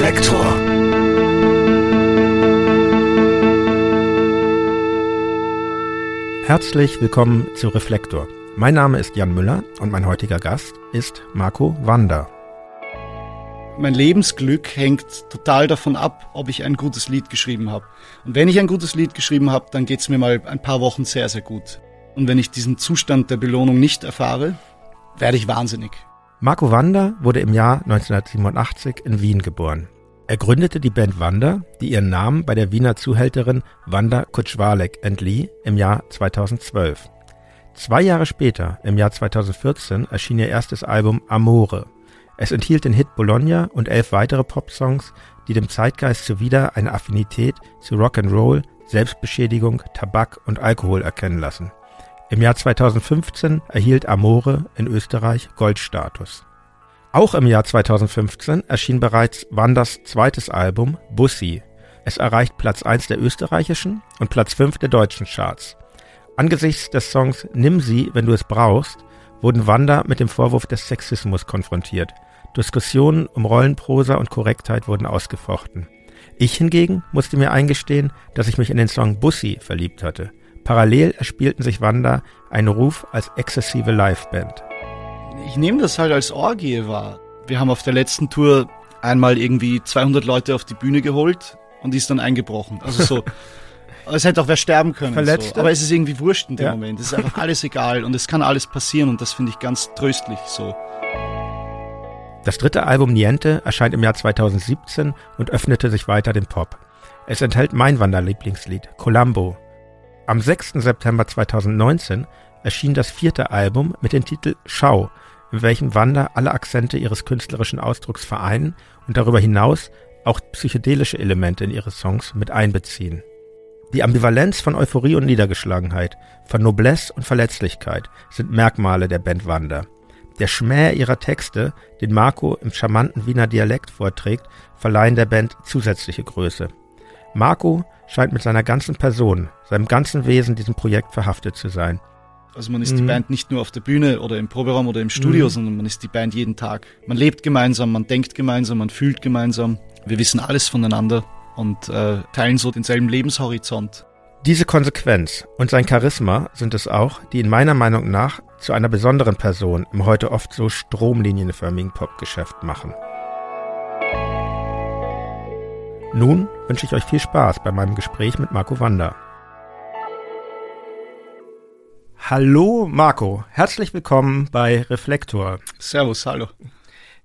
Reflektor. Herzlich willkommen zu Reflektor. Mein Name ist Jan Müller und mein heutiger Gast ist Marco Wander. Mein Lebensglück hängt total davon ab, ob ich ein gutes Lied geschrieben habe. Und wenn ich ein gutes Lied geschrieben habe, dann geht es mir mal ein paar Wochen sehr, sehr gut. Und wenn ich diesen Zustand der Belohnung nicht erfahre, werde ich wahnsinnig. Marco Wander wurde im Jahr 1987 in Wien geboren. Er gründete die Band Wander, die ihren Namen bei der Wiener Zuhälterin Wanda Kutschwalek entlieh im Jahr 2012. Zwei Jahre später, im Jahr 2014, erschien ihr erstes Album Amore. Es enthielt den Hit Bologna und elf weitere Popsongs, die dem Zeitgeist zuwider eine Affinität zu Rock'n'Roll, Selbstbeschädigung, Tabak und Alkohol erkennen lassen. Im Jahr 2015 erhielt Amore in Österreich Goldstatus. Auch im Jahr 2015 erschien bereits Wanders zweites Album Bussi. Es erreicht Platz 1 der österreichischen und Platz 5 der deutschen Charts. Angesichts des Songs Nimm sie, wenn du es brauchst, wurden Wanda mit dem Vorwurf des Sexismus konfrontiert. Diskussionen um Rollenprosa und Korrektheit wurden ausgefochten. Ich hingegen musste mir eingestehen, dass ich mich in den Song Bussi verliebt hatte. Parallel erspielten sich Wanda einen Ruf als exzessive Liveband. Ich nehme das halt als Orgie wahr. Wir haben auf der letzten Tour einmal irgendwie 200 Leute auf die Bühne geholt und die ist dann eingebrochen. Also so. es hätte auch wer sterben können. Verletzt. So. Aber es ist irgendwie wurscht in dem Ja. Moment. Es ist einfach alles egal und es kann alles passieren und das finde ich ganz tröstlich so. Das dritte Album Niente erscheint im Jahr 2017 und öffnete sich weiter dem Pop. Es enthält mein Wanderlieblingslied, Columbo. Am 6. September 2019 erschien das vierte Album mit dem Titel Schau, in welchem Wander alle Akzente ihres künstlerischen Ausdrucks vereinen und darüber hinaus auch psychedelische Elemente in ihre Songs mit einbeziehen. Die Ambivalenz von Euphorie und Niedergeschlagenheit, von Noblesse und Verletzlichkeit sind Merkmale der Band Wander. Der Schmäh ihrer Texte, den Marco im charmanten Wiener Dialekt vorträgt, verleihen der Band zusätzliche Größe. Marco scheint mit seiner ganzen Person, seinem ganzen Wesen diesem Projekt verhaftet zu sein. Also man ist die Mhm. Band nicht nur auf der Bühne oder im Proberaum oder im Studio, Mhm. sondern man ist die Band jeden Tag. Man lebt gemeinsam, man denkt gemeinsam, man fühlt gemeinsam. Wir wissen alles voneinander und äh, teilen so denselben Lebenshorizont. Diese Konsequenz und sein Charisma sind es auch, die in meiner Meinung nach zu einer besonderen Person im heute oft so stromlinienförmigen Popgeschäft machen. Nun wünsche ich euch viel Spaß bei meinem Gespräch mit Marco Wander. Hallo Marco, herzlich willkommen bei Reflektor. Servus, hallo.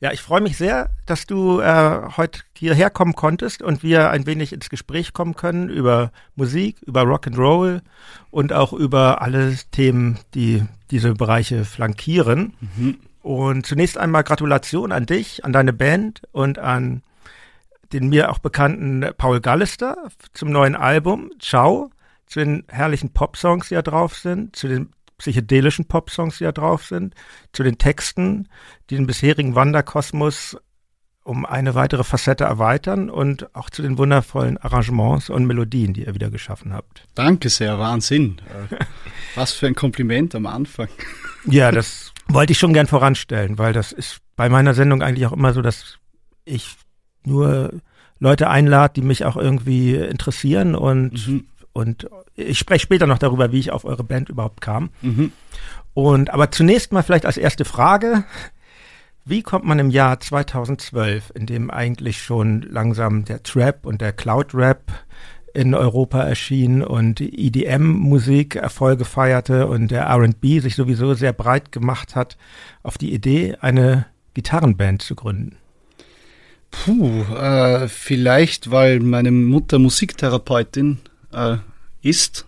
Ja, ich freue mich sehr, dass du äh, heute hierher kommen konntest und wir ein wenig ins Gespräch kommen können über Musik, über Rock'n'Roll und auch über alle Themen, die diese Bereiche flankieren. Und zunächst einmal Gratulation an dich, an deine Band und an den mir auch bekannten Paul Gallister zum neuen Album Ciao, zu den herrlichen Popsongs, die da drauf sind, zu den psychedelischen Popsongs, die da drauf sind, zu den Texten, die den bisherigen Wanderkosmos um eine weitere Facette erweitern und auch zu den wundervollen Arrangements und Melodien, die ihr wieder geschaffen habt. Danke sehr, Wahnsinn. Äh, Was für ein Kompliment am Anfang. Ja, das wollte ich schon gern voranstellen, weil das ist bei meiner Sendung eigentlich auch immer so, dass ich nur Leute einlade, die mich auch irgendwie interessieren und, Mhm. und ich spreche später noch darüber, wie ich auf eure Band überhaupt kam. Mhm. Und aber zunächst mal vielleicht als erste Frage, wie kommt man im Jahr 2012, in dem eigentlich schon langsam der Trap und der Cloud Rap in Europa erschien und die EDM-Musik Erfolge feierte und der R&B sich sowieso sehr breit gemacht hat, auf die Idee, eine Gitarrenband zu gründen? Puh, äh, vielleicht, weil meine Mutter Musiktherapeutin äh, ist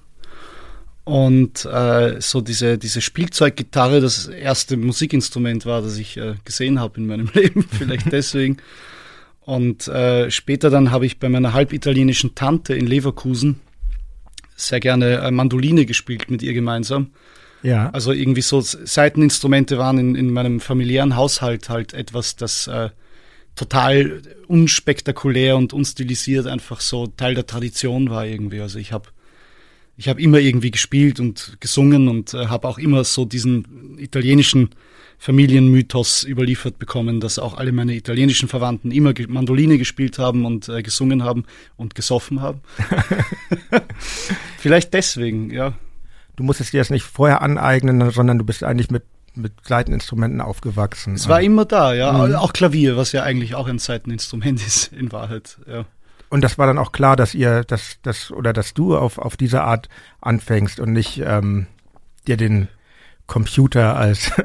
und äh, so diese, diese Spielzeuggitarre das erste Musikinstrument war, das ich äh, gesehen habe in meinem Leben, vielleicht deswegen. Und äh, später dann habe ich bei meiner halbitalienischen Tante in Leverkusen sehr gerne äh, Mandoline gespielt mit ihr gemeinsam. Ja. Also irgendwie so Seiteninstrumente waren in, in meinem familiären Haushalt halt etwas, das total unspektakulär und unstilisiert einfach so Teil der Tradition war irgendwie. Also ich habe ich habe immer irgendwie gespielt und gesungen und äh, habe auch immer so diesen italienischen Familienmythos überliefert bekommen, dass auch alle meine italienischen Verwandten immer Mandoline gespielt haben und äh, gesungen haben und gesoffen haben. Vielleicht deswegen, ja. Du musstest dir das nicht vorher aneignen, sondern du bist eigentlich mit mit Seiteninstrumenten aufgewachsen. Es war immer da, ja. Mhm. Auch Klavier, was ja eigentlich auch ein Seiteninstrument ist, in Wahrheit, ja. Und das war dann auch klar, dass ihr, dass, dass, oder dass du auf, auf diese Art anfängst und nicht ähm, dir den Computer als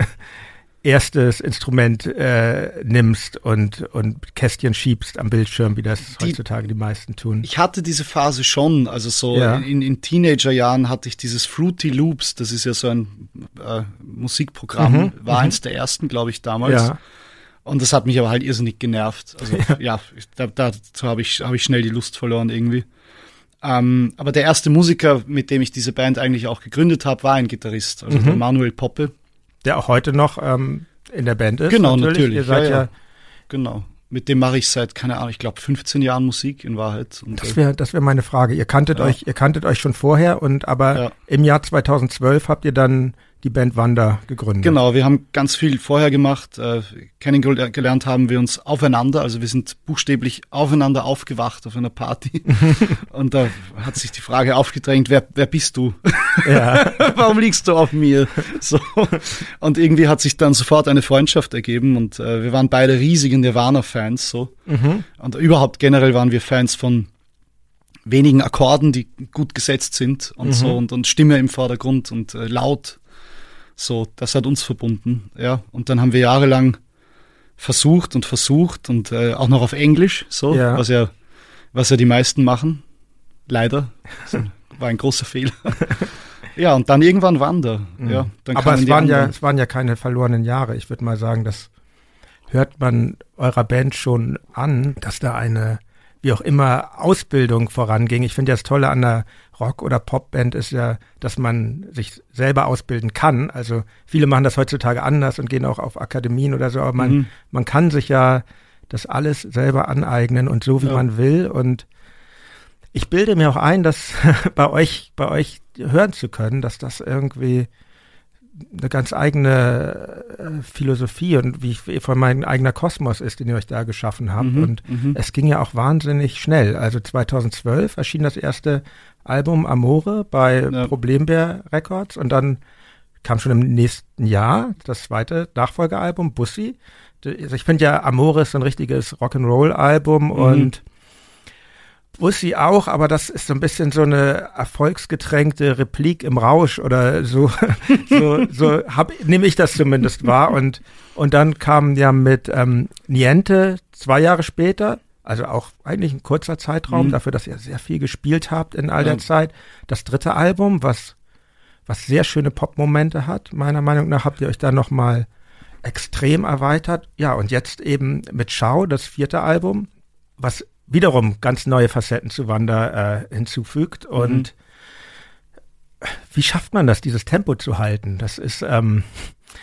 erstes Instrument äh, nimmst und, und Kästchen schiebst am Bildschirm, wie das die, heutzutage die meisten tun. Ich hatte diese Phase schon, also so ja. in, in Teenagerjahren hatte ich dieses Fruity Loops, das ist ja so ein äh, Musikprogramm, mhm, war mhm. eins der ersten, glaube ich, damals. Ja. Und das hat mich aber halt irrsinnig genervt. Also ja, ja da, dazu habe ich, hab ich schnell die Lust verloren irgendwie. Ähm, aber der erste Musiker, mit dem ich diese Band eigentlich auch gegründet habe, war ein Gitarrist, also mhm. der Manuel Poppe. Der auch heute noch ähm, in der Band ist. Genau, natürlich. natürlich. Ihr seid ja, ja, Genau. Mit dem mache ich seit, keine Ahnung, ich glaube 15 Jahren Musik in Wahrheit. Und das wäre das wäre meine Frage. Ihr kanntet ja. euch, ihr kanntet euch schon vorher und aber im Jahr 2012 habt ihr dann die Band Wanda gegründet. Genau, wir haben ganz viel vorher gemacht. Äh, kennengelernt haben wir uns aufeinander, also wir sind buchstäblich aufeinander aufgewacht auf einer Party. und da hat sich die Frage aufgedrängt, wer, wer bist du? Ja. Warum liegst du auf mir? So. Und irgendwie hat sich dann sofort eine Freundschaft ergeben und äh, wir waren beide riesige Nirvana-Fans. So. Mhm. Und überhaupt generell waren wir Fans von wenigen Akkorden, die gut gesetzt sind und mhm. so und, und Stimme im Vordergrund und äh, laut so, das hat uns verbunden, ja. Und dann haben wir jahrelang versucht und versucht und äh, auch noch auf Englisch, so, ja. was ja, was ja die meisten machen. Leider. War ein großer Fehler. ja, und dann irgendwann Wander. Mhm. Ja, dann Aber es waren ja, es waren ja keine verlorenen Jahre. Ich würde mal sagen, das hört man eurer Band schon an, dass da eine wie auch immer Ausbildung voranging. Ich finde das Tolle an der Rock- oder Popband ist ja, dass man sich selber ausbilden kann. Also viele machen das heutzutage anders und gehen auch auf Akademien oder so, aber man, mhm. man kann sich ja das alles selber aneignen und so wie ja. man will. Und ich bilde mir auch ein, dass bei euch, bei euch hören zu können, dass das irgendwie eine ganz eigene äh, Philosophie und wie, wie von meinem eigener Kosmos ist, den ihr euch da geschaffen habt. Mhm, und mhm. es ging ja auch wahnsinnig schnell. Also 2012 erschien das erste Album Amore bei ja. Problembär Records und dann kam schon im nächsten Jahr das zweite Nachfolgealbum Bussi. Also ich finde ja Amore ist so ein richtiges Rock'n'Roll-Album mhm. und Bussi auch, aber das ist so ein bisschen so eine erfolgsgetränkte Replik im Rausch oder so, so, so hab, nehme ich das zumindest wahr. Und, und dann kam ja mit ähm, Niente zwei Jahre später, also auch eigentlich ein kurzer Zeitraum, mhm. dafür, dass ihr sehr viel gespielt habt in all der ja. Zeit, das dritte Album, was, was sehr schöne Pop-Momente hat. Meiner Meinung nach habt ihr euch da nochmal extrem erweitert. Ja, und jetzt eben mit Schau, das vierte Album, was wiederum ganz neue Facetten zu Wanda äh, hinzufügt. Mhm. Und wie schafft man das, dieses Tempo zu halten? Das ist, ähm,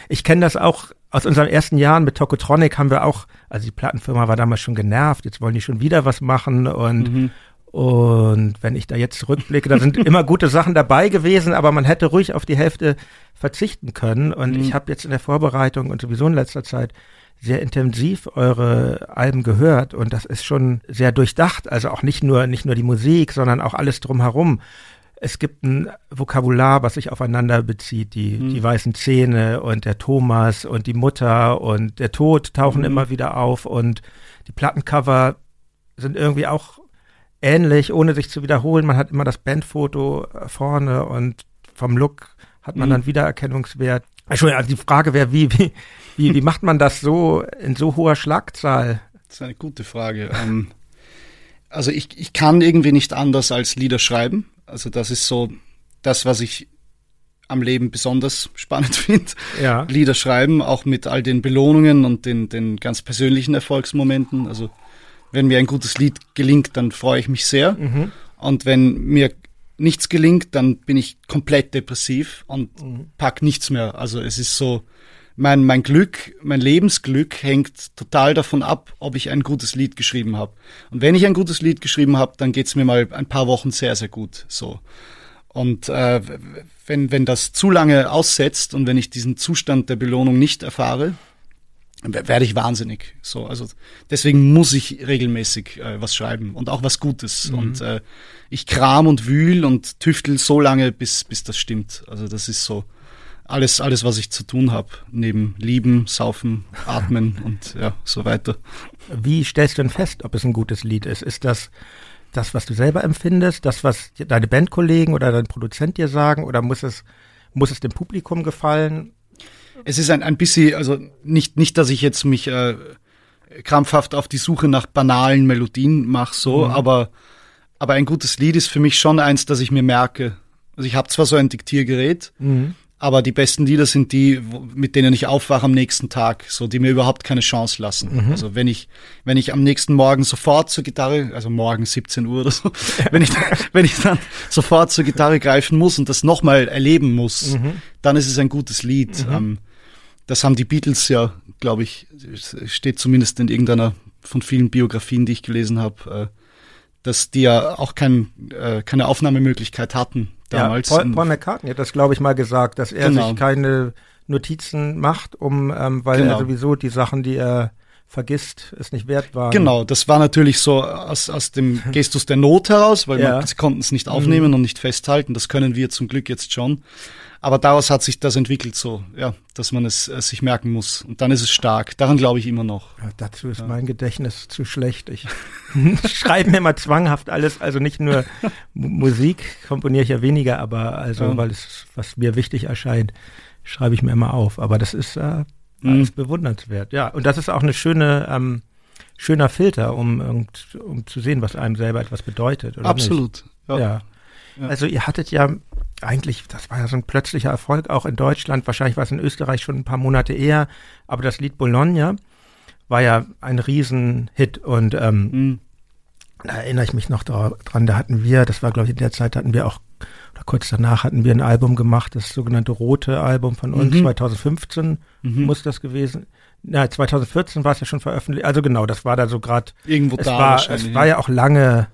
ich kenne das auch aus unseren ersten Jahren mit Tokotronic haben wir auch, also die Plattenfirma war damals schon genervt, jetzt wollen die schon wieder was machen und mhm. Und wenn ich da jetzt zurückblicke, da sind immer gute Sachen dabei gewesen, aber man hätte ruhig auf die Hälfte verzichten können. Und mhm. ich habe jetzt in der Vorbereitung und sowieso in letzter Zeit sehr intensiv eure Alben gehört und das ist schon sehr durchdacht. Also auch nicht nur, nicht nur die Musik, sondern auch alles drumherum. Es gibt ein Vokabular, was sich aufeinander bezieht. Die, mhm. die weißen Zähne und der Thomas und die Mutter und der Tod tauchen mhm. immer wieder auf und die Plattencover sind irgendwie auch ähnlich, ohne sich zu wiederholen. Man hat immer das Bandfoto vorne und vom Look hat man mhm. dann Wiedererkennungswert. Entschuldigung, also die Frage wäre, wie, wie, wie, wie macht man das so in so hoher Schlagzahl? Das ist eine gute Frage. Ähm, also ich, ich kann irgendwie nicht anders als Lieder schreiben. Also das ist so das, was ich am Leben besonders spannend finde. Ja. Lieder schreiben, auch mit all den Belohnungen und den, den ganz persönlichen Erfolgsmomenten. Also wenn mir ein gutes Lied gelingt, dann freue ich mich sehr. Mhm. Und wenn mir nichts gelingt, dann bin ich komplett depressiv und mhm. pack nichts mehr. Also es ist so, mein, mein Glück, mein Lebensglück hängt total davon ab, ob ich ein gutes Lied geschrieben habe. Und wenn ich ein gutes Lied geschrieben habe, dann geht's mir mal ein paar Wochen sehr, sehr gut. So. Und äh, wenn, wenn das zu lange aussetzt und wenn ich diesen Zustand der Belohnung nicht erfahre, werde ich wahnsinnig. So, also deswegen muss ich regelmäßig äh, was schreiben und auch was Gutes. Mhm. Und äh, ich kram und wühl und tüftel so lange, bis, bis das stimmt. Also das ist so alles, alles, was ich zu tun habe, neben Lieben, Saufen, Atmen und ja, so weiter. Wie stellst du denn fest, ob es ein gutes Lied ist? Ist das das, was du selber empfindest, das, was deine Bandkollegen oder dein Produzent dir sagen, oder muss es, muss es dem Publikum gefallen? Es ist ein, ein bisschen, also nicht, nicht, dass ich jetzt mich äh, krampfhaft auf die Suche nach banalen Melodien mache, so, mhm. aber, aber ein gutes Lied ist für mich schon eins, das ich mir merke. Also ich habe zwar so ein Diktiergerät, mhm. Aber die besten Lieder sind die, mit denen ich aufwache am nächsten Tag, so die mir überhaupt keine Chance lassen. Mhm. Also wenn ich, wenn ich am nächsten Morgen sofort zur Gitarre, also morgen 17 Uhr oder so, wenn ich, wenn ich dann sofort zur Gitarre greifen muss und das nochmal erleben muss, mhm. dann ist es ein gutes Lied. Mhm. Ähm, das haben die Beatles ja, glaube ich, steht zumindest in irgendeiner von vielen Biografien, die ich gelesen habe, äh, dass die ja auch kein, äh, keine Aufnahmemöglichkeit hatten damals. Ja, Paul, Paul McCartney hat das, glaube ich, mal gesagt, dass er genau. sich keine Notizen macht, um, ähm, weil genau. er sowieso die Sachen, die er vergisst, es nicht wert waren. Genau, das war natürlich so aus, aus dem Gestus der Not heraus, weil ja. man, sie konnten es nicht aufnehmen mhm. und nicht festhalten. Das können wir zum Glück jetzt schon. Aber daraus hat sich das entwickelt so, ja, dass man es, es sich merken muss. Und dann ist es stark. Daran glaube ich immer noch. Ja, dazu ist ja. mein Gedächtnis zu schlecht. Ich schreibe mir immer zwanghaft alles, also nicht nur Musik komponiere ich ja weniger, aber also, ja. weil es, was mir wichtig erscheint, schreibe ich mir immer auf. Aber das ist äh, alles mhm. bewundernswert. Ja, und das ist auch eine schöne, ähm, schöner Filter, um, um zu sehen, was einem selber etwas bedeutet. Absolut. Ja. ja. Also ihr hattet ja eigentlich, das war ja so ein plötzlicher Erfolg auch in Deutschland. Wahrscheinlich war es in Österreich schon ein paar Monate eher. Aber das Lied Bologna war ja ein Riesenhit und ähm, mhm. da erinnere ich mich noch dran. Da hatten wir, das war glaube ich in der Zeit, hatten wir auch oder kurz danach hatten wir ein Album gemacht, das sogenannte Rote Album von uns. Mhm. 2015 mhm. muss das gewesen. Na, 2014 war es ja schon veröffentlicht. Also genau, das war da so gerade. Irgendwo es da. War, es war ja auch lange.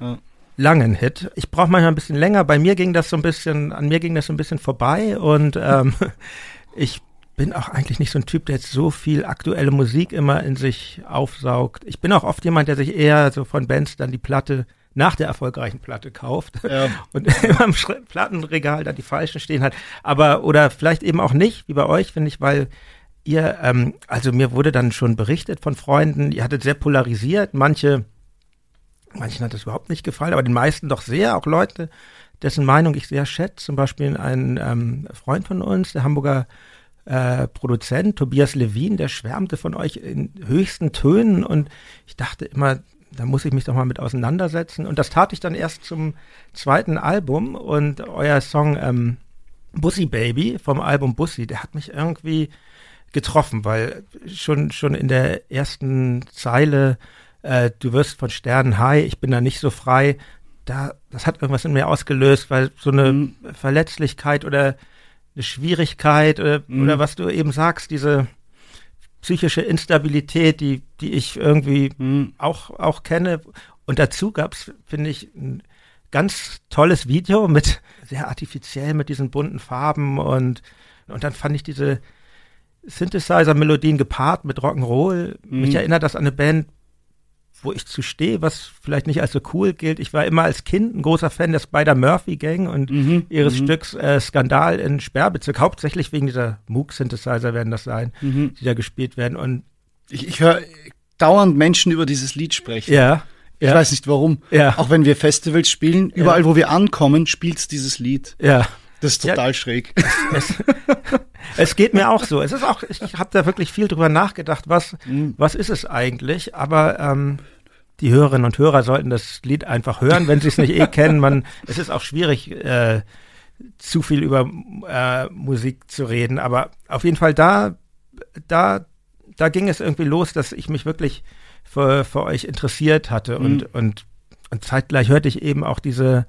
Ja langen Hit. Ich brauche manchmal ein bisschen länger. Bei mir ging das so ein bisschen, an mir ging das so ein bisschen vorbei und ähm, ich bin auch eigentlich nicht so ein Typ, der jetzt so viel aktuelle Musik immer in sich aufsaugt. Ich bin auch oft jemand, der sich eher so von Bands dann die Platte nach der erfolgreichen Platte kauft ja. und immer im Plattenregal da die falschen stehen hat. Aber oder vielleicht eben auch nicht, wie bei euch, finde ich, weil ihr, ähm, also mir wurde dann schon berichtet von Freunden, ihr hattet sehr polarisiert. Manche Manchen hat das überhaupt nicht gefallen, aber den meisten doch sehr, auch Leute, dessen Meinung ich sehr schätze. Zum Beispiel ein ähm, Freund von uns, der Hamburger äh, Produzent Tobias Levin, der schwärmte von euch in höchsten Tönen und ich dachte immer, da muss ich mich doch mal mit auseinandersetzen. Und das tat ich dann erst zum zweiten Album und euer Song ähm, Bussi Baby vom Album Bussi, der hat mich irgendwie getroffen, weil schon, schon in der ersten Zeile äh, du wirst von Sternen high, ich bin da nicht so frei. Da, das hat irgendwas in mir ausgelöst, weil so eine mhm. Verletzlichkeit oder eine Schwierigkeit oder, mhm. oder was du eben sagst, diese psychische Instabilität, die, die ich irgendwie mhm. auch, auch kenne. Und dazu gab es, finde ich, ein ganz tolles Video mit sehr artifiziell mit diesen bunten Farben und, und dann fand ich diese Synthesizer-Melodien gepaart mit Rock'n'Roll. Mhm. Mich erinnert das an eine Band, wo ich zu stehe, was vielleicht nicht als so cool gilt. Ich war immer als Kind ein großer Fan der Spider-Murphy-Gang und mhm, ihres mhm. Stücks äh, Skandal in Sperrbezirk. Hauptsächlich wegen dieser Moog-Synthesizer werden das sein, mhm. die da gespielt werden. Und ich, ich höre dauernd Menschen über dieses Lied sprechen. Ja. Ich ja. weiß nicht warum. Ja. Auch wenn wir Festivals spielen, überall ja. wo wir ankommen, spielt's dieses Lied. Ja. Das ist total ja, schräg. Es, es, geht mir auch so. Es ist auch, ich habe da wirklich viel drüber nachgedacht, was, mhm. was ist es eigentlich? Aber ähm, die Hörerinnen und Hörer sollten das Lied einfach hören, wenn sie es nicht eh kennen. Man, es ist auch schwierig, äh, zu viel über äh, Musik zu reden. Aber auf jeden Fall da, da, da ging es irgendwie los, dass ich mich wirklich für, für euch interessiert hatte und, mhm. und, und zeitgleich hörte ich eben auch diese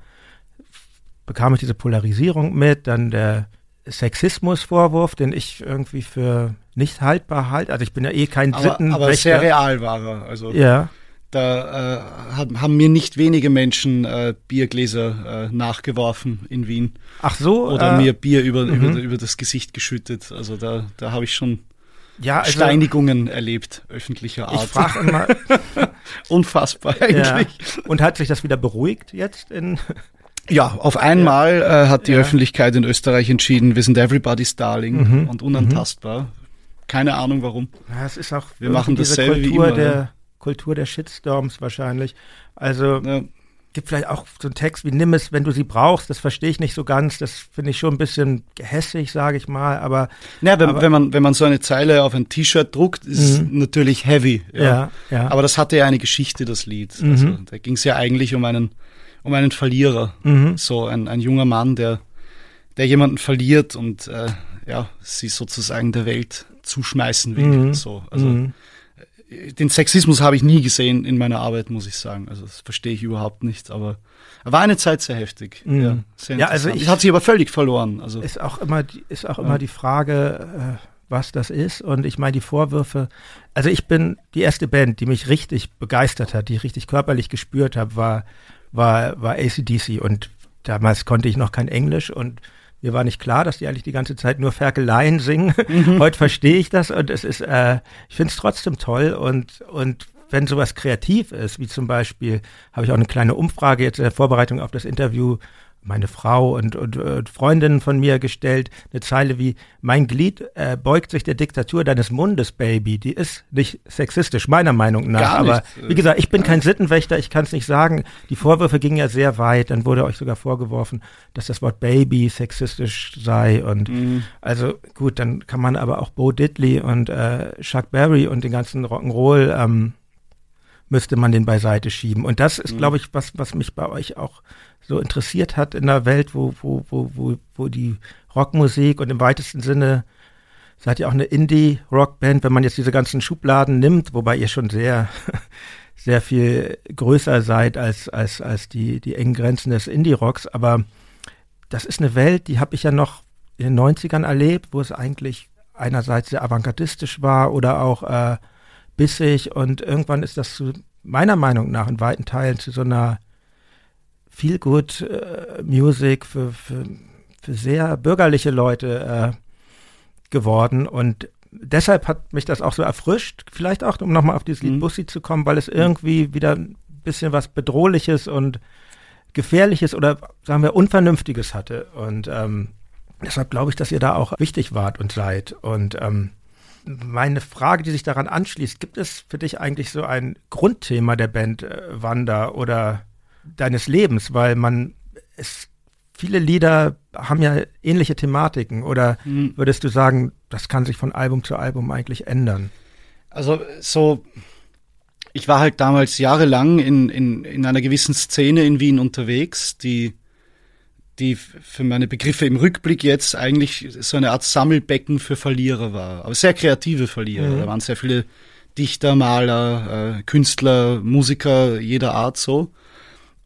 bekam ich diese Polarisierung mit, dann der Sexismusvorwurf, den ich irgendwie für nicht haltbar halte. Also ich bin ja eh kein aber, Aber sehr real war er. Also ja. da äh, haben mir nicht wenige Menschen äh, Biergläser äh, nachgeworfen in Wien. Ach so? Oder äh, mir Bier über, mhm. über, über das Gesicht geschüttet. Also da, da habe ich schon ja, also, Steinigungen erlebt, öffentlicher Art. Ich frage immer. Unfassbar eigentlich. Ja. Und hat sich das wieder beruhigt jetzt in ja, auf einmal ja. äh, hat die ja. Öffentlichkeit in Österreich entschieden, wir sind everybody's darling mhm. und unantastbar. Mhm. Keine Ahnung warum. Ja, es ist auch wir machen dasselbe Kultur wie immer, der Kultur der Shitstorms wahrscheinlich. Also ja. gibt vielleicht auch so einen Text wie Nimm es, wenn du sie brauchst. Das verstehe ich nicht so ganz. Das finde ich schon ein bisschen gehässig, sage ich mal. Aber, ja, wenn, aber, wenn man wenn man so eine Zeile auf ein T-Shirt druckt, ist es mhm. natürlich heavy. Ja. ja. Ja, Aber das hatte ja eine Geschichte, das Lied. Mhm. Also da ging es ja eigentlich um einen um einen Verlierer. Mhm. So ein, ein junger Mann, der, der jemanden verliert und äh, ja, sie sozusagen der Welt zuschmeißen will. Mhm. So, also mhm. Äh, den Sexismus habe ich nie gesehen in meiner Arbeit, muss ich sagen. Also das verstehe ich überhaupt nicht, aber war eine Zeit sehr heftig. Mhm. Ja, sehr ja, also ich, hat sich aber völlig verloren. Also ist auch immer ist auch immer die Frage, äh, was das ist. Und ich meine, die Vorwürfe, also ich bin die erste Band, die mich richtig begeistert hat, die ich richtig körperlich gespürt habe, war war, war ACDC und damals konnte ich noch kein Englisch und mir war nicht klar, dass die eigentlich die ganze Zeit nur Ferkeleien singen. Mhm. Heute verstehe ich das und es ist, äh, ich finde es trotzdem toll und, und wenn sowas kreativ ist, wie zum Beispiel, habe ich auch eine kleine Umfrage jetzt in der Vorbereitung auf das Interview meine Frau und, und, und Freundinnen von mir gestellt, eine Zeile wie, mein Glied äh, beugt sich der Diktatur deines Mundes, Baby. Die ist nicht sexistisch, meiner Meinung nach. Aber wie gesagt, ich bin kein Sittenwächter, ich kann es nicht sagen. Die Vorwürfe gingen ja sehr weit. Dann wurde euch sogar vorgeworfen, dass das Wort Baby sexistisch sei. Und mhm. also gut, dann kann man aber auch Bo Diddley und äh, Chuck Berry und den ganzen Rock'n'Roll ähm, müsste man den beiseite schieben. Und das ist, mhm. glaube ich, was, was mich bei euch auch so interessiert hat in einer Welt, wo, wo, wo, wo, wo die Rockmusik und im weitesten Sinne seid ihr auch eine Indie-Rockband, wenn man jetzt diese ganzen Schubladen nimmt, wobei ihr schon sehr, sehr viel größer seid als, als, als die, die engen Grenzen des Indie-Rocks. Aber das ist eine Welt, die habe ich ja noch in den 90ern erlebt, wo es eigentlich einerseits sehr avantgardistisch war oder auch äh, bissig und irgendwann ist das zu meiner Meinung nach in weiten Teilen zu so einer viel gut äh, Music für, für, für sehr bürgerliche Leute äh, geworden und deshalb hat mich das auch so erfrischt, vielleicht auch, um nochmal auf dieses Lied mhm. Bussi zu kommen, weil es irgendwie wieder ein bisschen was Bedrohliches und Gefährliches oder sagen wir Unvernünftiges hatte. Und ähm, deshalb glaube ich, dass ihr da auch wichtig wart und seid. Und ähm, meine Frage, die sich daran anschließt, gibt es für dich eigentlich so ein Grundthema der Band äh, Wanda oder deines Lebens, weil man es viele Lieder haben ja ähnliche Thematiken oder mhm. würdest du sagen, das kann sich von Album zu Album eigentlich ändern? Also so, ich war halt damals jahrelang in, in, in einer gewissen Szene in Wien unterwegs, die, die für meine Begriffe im Rückblick jetzt eigentlich so eine Art Sammelbecken für Verlierer war, aber sehr kreative Verlierer. Mhm. Da waren sehr viele Dichter, Maler, äh, Künstler, Musiker jeder Art so.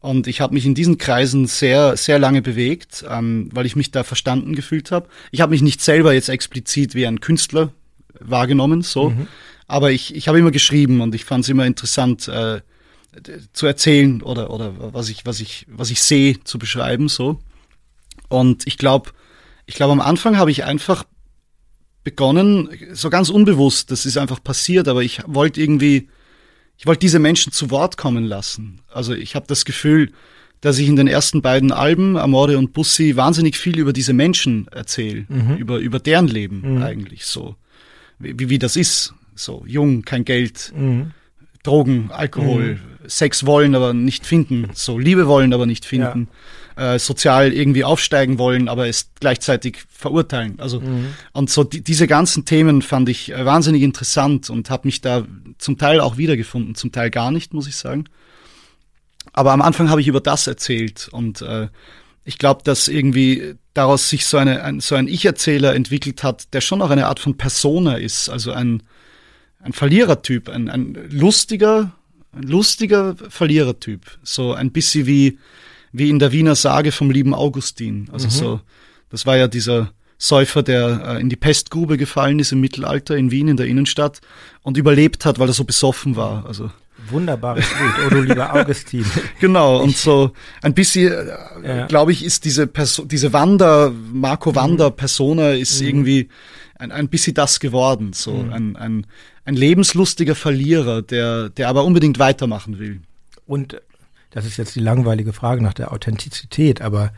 Und ich habe mich in diesen Kreisen sehr, sehr lange bewegt, ähm, weil ich mich da verstanden gefühlt habe. Ich habe mich nicht selber jetzt explizit wie ein Künstler wahrgenommen, so. Mhm. Aber ich, ich habe immer geschrieben und ich fand es immer interessant äh, zu erzählen oder, oder was ich, was ich, was ich sehe, zu beschreiben, so. Und ich glaube, ich glaube, am Anfang habe ich einfach begonnen, so ganz unbewusst, das ist einfach passiert, aber ich wollte irgendwie ich wollte diese Menschen zu Wort kommen lassen. Also ich habe das Gefühl, dass ich in den ersten beiden Alben, Amore und Bussi, wahnsinnig viel über diese Menschen erzähle, mhm. über, über deren Leben mhm. eigentlich so. Wie, wie das ist. So, jung, kein Geld, mhm. Drogen, Alkohol, mhm. Sex wollen, aber nicht finden, so Liebe wollen, aber nicht finden. Ja äh, sozial irgendwie aufsteigen wollen, aber es gleichzeitig verurteilen. Also mhm. und so die, diese ganzen Themen fand ich äh, wahnsinnig interessant und habe mich da zum Teil auch wiedergefunden, zum Teil gar nicht, muss ich sagen. Aber am Anfang habe ich über das erzählt und äh, ich glaube, dass irgendwie daraus sich so, eine, ein, so ein Ich-Erzähler entwickelt hat, der schon auch eine Art von Persona ist, also ein, ein Verlierertyp, ein, ein lustiger, lustiger Verlierertyp. So ein bisschen wie wie in der Wiener Sage vom lieben Augustin. Also mhm. so, das war ja dieser Säufer, der äh, in die Pestgrube gefallen ist im Mittelalter in Wien, in der Innenstadt und überlebt hat, weil er so besoffen war. Also Wunderbares Lied, oh du lieber Augustin. genau, und so ein bisschen, äh, ja. glaube ich, ist diese Person, diese Wander, Marco Wander mhm. Persona ist mhm. irgendwie ein, ein bisschen das geworden, so mhm. ein, ein, ein lebenslustiger Verlierer, der, der aber unbedingt weitermachen will. Und das ist jetzt die langweilige Frage nach der Authentizität, aber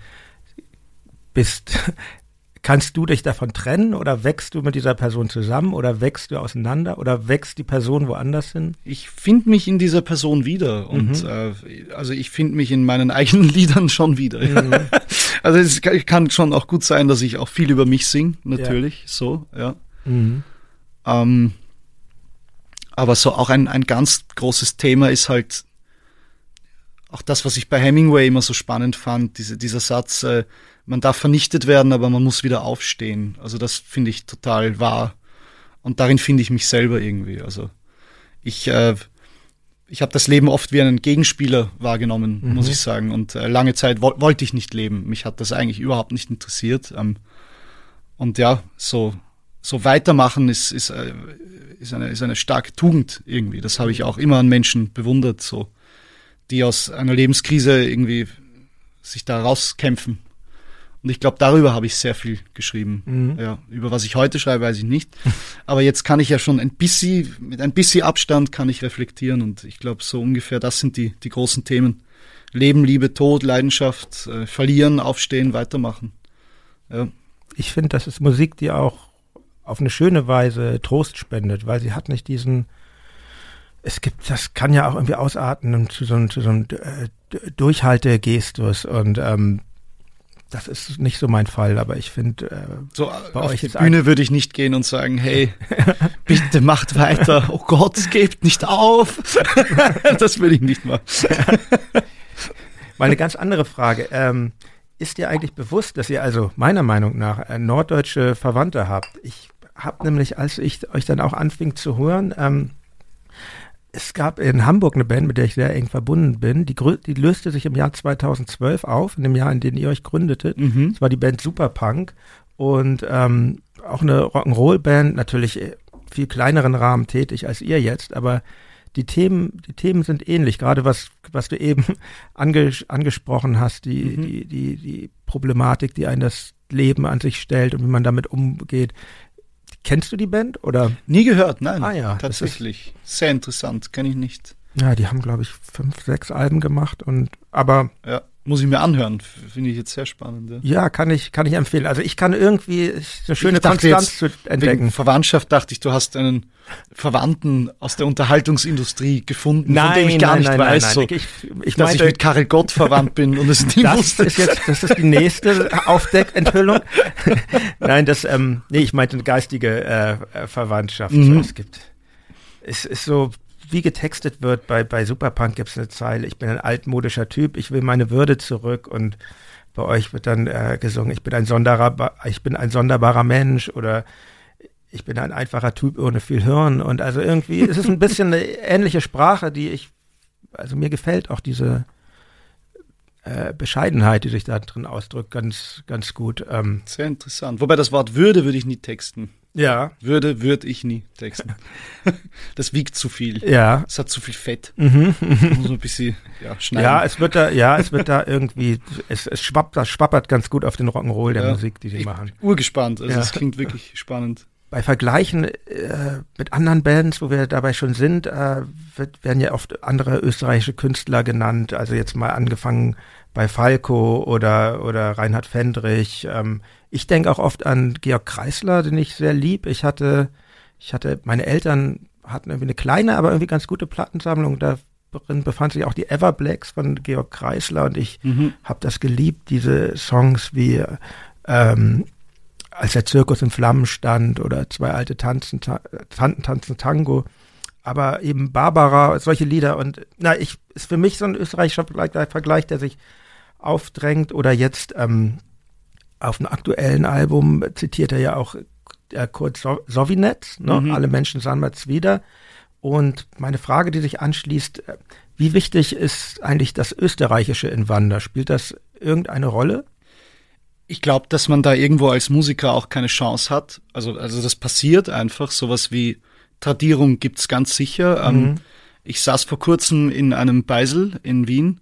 bist, kannst du dich davon trennen oder wächst du mit dieser Person zusammen oder wächst du auseinander oder wächst die Person woanders hin? Ich finde mich in dieser Person wieder und mhm. äh, also ich finde mich in meinen eigenen Liedern schon wieder. Mhm. also es kann schon auch gut sein, dass ich auch viel über mich singe, natürlich, ja. so, ja. Mhm. Ähm, aber so auch ein, ein ganz großes Thema ist halt auch das, was ich bei Hemingway immer so spannend fand, diese, dieser Satz, äh, man darf vernichtet werden, aber man muss wieder aufstehen. Also das finde ich total wahr. Und darin finde ich mich selber irgendwie. Also ich, äh, ich habe das Leben oft wie einen Gegenspieler wahrgenommen, mhm. muss ich sagen. Und äh, lange Zeit wo wollte ich nicht leben. Mich hat das eigentlich überhaupt nicht interessiert. Ähm, und ja, so, so weitermachen ist, ist, äh, ist, eine, ist eine starke Tugend irgendwie. Das habe ich auch immer an Menschen bewundert, so, die aus einer Lebenskrise irgendwie sich da rauskämpfen und ich glaube, darüber habe ich sehr viel geschrieben. Mhm. Ja, über was ich heute schreibe, weiß ich nicht. Aber jetzt kann ich ja schon ein bisschen, mit ein bisschen Abstand kann ich reflektieren. Und ich glaube, so ungefähr das sind die, die großen Themen. Leben, Liebe, Tod, Leidenschaft, äh, verlieren, aufstehen, weitermachen. Ja. Ich finde, das ist Musik, die auch auf eine schöne Weise Trost spendet, weil sie hat nicht diesen, es gibt, das kann ja auch irgendwie ausarten zu so einem, zu so einem äh, Durchhaltegestus und ähm, das ist nicht so mein Fall, aber ich finde, äh, so bei auf euch die Bühne würde ich nicht gehen und sagen, hey, bitte macht weiter. Oh Gott, gebt nicht auf. das würde ich nicht machen. Mal eine ganz andere Frage. Ähm, ist dir eigentlich bewusst, dass ihr also meiner Meinung nach äh, norddeutsche Verwandte habt? Ich habe nämlich, als ich euch dann auch anfing zu hören, ähm, es gab in Hamburg eine Band, mit der ich sehr eng verbunden bin. Die, die löste sich im Jahr 2012 auf, in dem Jahr, in dem ihr euch gründetet. Mhm. Das war die Band Superpunk und ähm, auch eine Rock'n'Roll-Band, natürlich viel kleineren Rahmen tätig als ihr jetzt, aber die Themen, die Themen sind ähnlich, gerade was, was du eben anges angesprochen hast, die, mhm. die, die, die Problematik, die ein das Leben an sich stellt und wie man damit umgeht, Kennst du die Band oder? Nie gehört, nein. Ah ja, tatsächlich. Sehr interessant, kenne ich nicht. Ja, die haben glaube ich fünf, sechs Alben gemacht und aber ja. Muss ich mir anhören, finde ich jetzt sehr spannend. Ja. ja, kann ich, kann ich empfehlen. Also ich kann irgendwie eine schöne Konstanz zu entdecken. Verwandtschaft dachte ich, du hast einen Verwandten aus der Unterhaltungsindustrie gefunden, nein, von dem ich gar nein, nicht nein, weiß, so, ich, ich dass meinte, ich mit Karel Gott verwandt bin und es nie das wusste. Ist jetzt, das ist die nächste Aufdeckenthüllung. nein, das, ähm, nee, ich meinte eine geistige äh, Verwandtschaft. Mhm. Es gibt, es ist so wie getextet wird, bei, bei Superpunk gibt es eine Zeile, ich bin ein altmodischer Typ, ich will meine Würde zurück und bei euch wird dann äh, gesungen, ich bin ein sonderbarer, ich bin ein sonderbarer Mensch oder ich bin ein einfacher Typ ohne viel Hirn und also irgendwie es ist ein bisschen eine ähnliche Sprache, die ich, also mir gefällt auch diese äh, Bescheidenheit, die sich da drin ausdrückt, ganz, ganz gut. Ähm, Sehr interessant. Wobei das Wort Würde würde ich nie texten. Ja. Würde, würde ich nie texten. das wiegt zu viel. Ja. Es hat zu viel Fett. Mhm. Muss ein bisschen ja, schneiden. Ja, es wird da, ja, es wird da irgendwie, es, es schwappt, das schwappert ganz gut auf den Rock'n'Roll der ja. Musik, die sie ich machen. Urgespannt. Also es klingt wirklich spannend. Bei Vergleichen äh, mit anderen Bands, wo wir dabei schon sind, äh, wird, werden ja oft andere österreichische Künstler genannt. Also jetzt mal angefangen bei Falco oder, oder Reinhard Fendrich. Ähm, ich denke auch oft an Georg Kreisler, den ich sehr lieb. Ich hatte, ich hatte, meine Eltern hatten irgendwie eine kleine, aber irgendwie ganz gute Plattensammlung. Darin befand sich auch die Everblacks von Georg Kreisler und ich mhm. habe das geliebt, diese Songs wie ähm, als der Zirkus in Flammen stand oder zwei alte Tanzen, Tanten tanzen Tango. Aber eben Barbara, solche Lieder und na, ich ist für mich so ein österreichischer Vergleich, der sich aufdrängt oder jetzt ähm, auf einem aktuellen Album zitiert er ja auch äh, Kurt so Sovinet, ne? Mhm. alle Menschen sahen wir wieder. Und meine Frage, die sich anschließt, äh, wie wichtig ist eigentlich das Österreichische in Wander? Spielt das irgendeine Rolle? Ich glaube, dass man da irgendwo als Musiker auch keine Chance hat. Also, also das passiert einfach. Sowas wie Tradierung gibt's ganz sicher. Ähm, mhm. Ich saß vor kurzem in einem Beisel in Wien,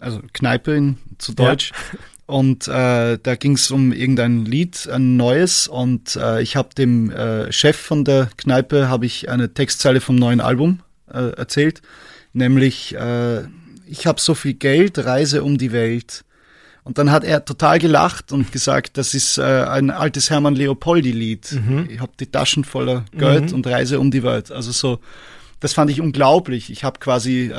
also Kneipe in, zu Deutsch. Ja. Und äh, da ging es um irgendein Lied, ein neues. Und äh, ich habe dem äh, Chef von der Kneipe habe ich eine Textzeile vom neuen Album äh, erzählt, nämlich äh, ich habe so viel Geld, reise um die Welt. Und dann hat er total gelacht und gesagt, das ist äh, ein altes Hermann Leopoldi-Lied. Mhm. Ich habe die Taschen voller Geld mhm. und reise um die Welt. Also so, das fand ich unglaublich. Ich habe quasi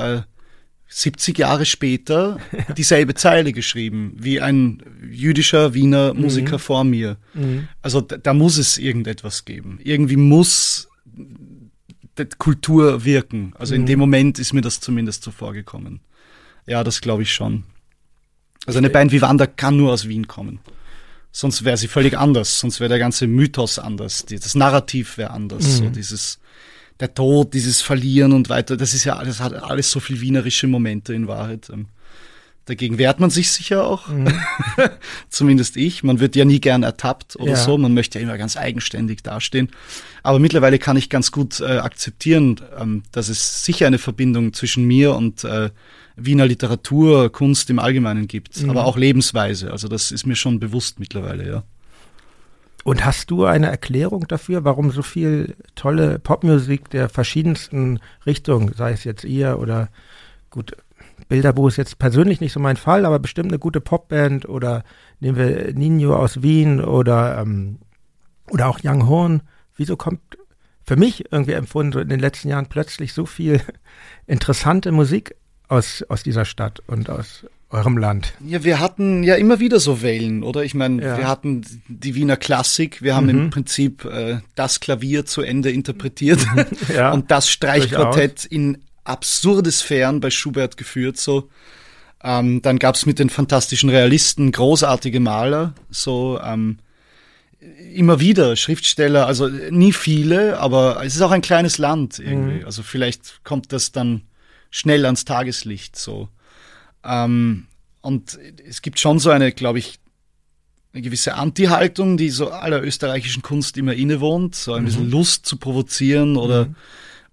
70 Jahre später dieselbe Zeile geschrieben, wie ein jüdischer Wiener mhm. Musiker mhm. vor mir. Mhm. Also da, da, muss es irgendetwas geben. Irgendwie muss Kultur wirken. Also in mhm. dem Moment ist mir das zumindest so vorgekommen. Ja, das glaube ich schon. Also eine Band wie Wanda kann nur aus Wien kommen. Sonst wäre sie völlig anders. Sonst wäre der ganze Mythos anders. Das Narrativ wäre anders. So dieses der Tod, dieses Verlieren und weiter, das ist ja alles, hat alles so viel wienerische Momente in Wahrheit. Ähm, dagegen wehrt man sich sicher auch. Mhm. Zumindest ich. Man wird ja nie gern ertappt oder ja. so. Man möchte ja immer ganz eigenständig dastehen. Aber mittlerweile kann ich ganz gut äh, akzeptieren, ähm, dass es sicher eine Verbindung zwischen mir und äh, Wiener Literatur, Kunst im Allgemeinen gibt. Mhm. Aber auch Lebensweise. Also das ist mir schon bewusst mittlerweile, ja. Und hast du eine Erklärung dafür, warum so viel tolle Popmusik der verschiedensten Richtungen, sei es jetzt ihr oder gut, Bilderbuch ist jetzt persönlich nicht so mein Fall, aber bestimmt eine gute Popband oder nehmen wir Nino aus Wien oder, ähm, oder auch Young Horn. Wieso kommt für mich irgendwie empfunden, so in den letzten Jahren plötzlich so viel interessante Musik aus, aus dieser Stadt und aus eurem Land? Ja, wir hatten ja immer wieder so Wellen, oder? Ich meine, ja. wir hatten die Wiener Klassik, wir haben mhm. im Prinzip äh, das Klavier zu Ende interpretiert ja, und das Streichquartett in absurde Sphären bei Schubert geführt, so. Ähm, dann gab's mit den fantastischen Realisten großartige Maler, so ähm, immer wieder Schriftsteller, also nie viele, aber es ist auch ein kleines Land irgendwie. Mhm. Also vielleicht kommt das dann schnell ans Tageslicht so. Ähm, und es gibt schon so eine, glaube ich, eine gewisse Anti-Haltung, die so aller österreichischen Kunst immer innewohnt, so ein mhm. bisschen Lust zu provozieren oder mhm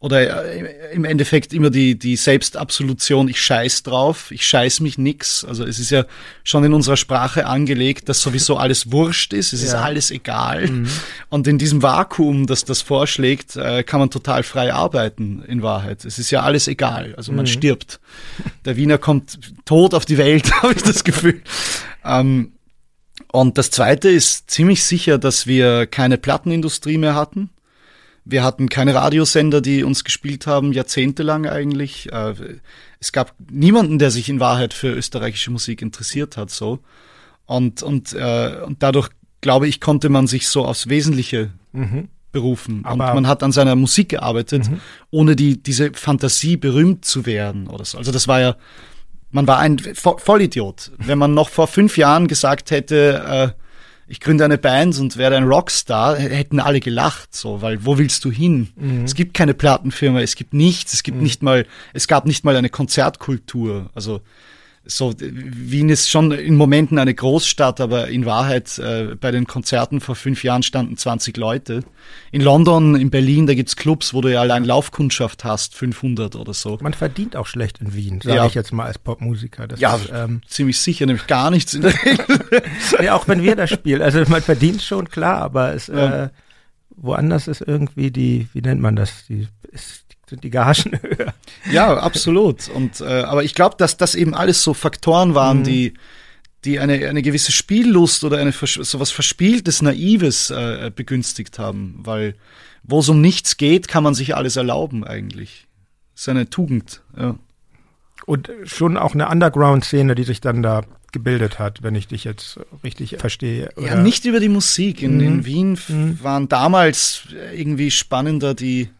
oder äh, im Endeffekt immer die, die Selbstabsolution, ich scheiß drauf, ich scheiß mich nix. Also es ist ja schon in unserer Sprache angelegt, dass sowieso alles wurscht ist, es ja. ist alles egal. Mhm. Und in diesem Vakuum, das das vorschlägt, äh, kann man total frei arbeiten, in Wahrheit. Es ist ja alles egal, also man mhm. stirbt. Der Wiener kommt tot auf die Welt, habe ich das Gefühl. Ähm, und das Zweite ist ziemlich sicher, dass wir keine Plattenindustrie mehr hatten. Wir hatten keine Radiosender, die uns gespielt haben, jahrzehntelang eigentlich. Äh, es gab niemanden, der sich in Wahrheit für österreichische Musik interessiert hat, so. Und, und, äh, und dadurch, glaube ich, konnte man sich so aufs Wesentliche mhm. Berufen. Aber und man hat an seiner Musik gearbeitet, mhm. ohne die, diese Fantasie berühmt zu werden oder so. Also das war ja, man war ein Vollidiot. Wenn man noch vor fünf Jahren gesagt hätte, äh, ich gründe eine Band und werde ein Rockstar, hätten alle gelacht, so, weil wo willst du hin? Mhm. Es gibt keine Plattenfirma, es gibt nichts, es gibt mhm. nicht mal, es gab nicht mal eine Konzertkultur. Also so, Wien ist schon in Momenten eine Großstadt, aber in Wahrheit äh, bei den Konzerten vor fünf Jahren standen 20 Leute. In London, in Berlin, da gibt's Clubs, wo du ja allein Laufkundschaft hast, 500 oder so. Man verdient auch schlecht in Wien, sage ja. ich jetzt mal als Popmusiker. Das ja, ist, ähm, ziemlich sicher, nämlich gar nichts in der Regel. ja, auch wenn wir das spielen. Also man verdient schon, klar, aber es, ja. äh, woanders ist irgendwie die, wie nennt man das, die ist sind die Gagen höher. Ja, absolut. Und äh, aber ich glaube, dass das eben alles so Faktoren waren, mhm. die die eine, eine gewisse Spiellust oder eine so was Verspieltes, Naives äh, begünstigt haben, weil wo es um nichts geht, kann man sich alles erlauben eigentlich. Das ist eine Tugend, ja. Und schon auch eine Underground-Szene, die sich dann da gebildet hat, wenn ich dich jetzt richtig verstehe. Oder? Ja, nicht über die Musik. In, mhm. in Wien mhm. waren damals irgendwie spannender die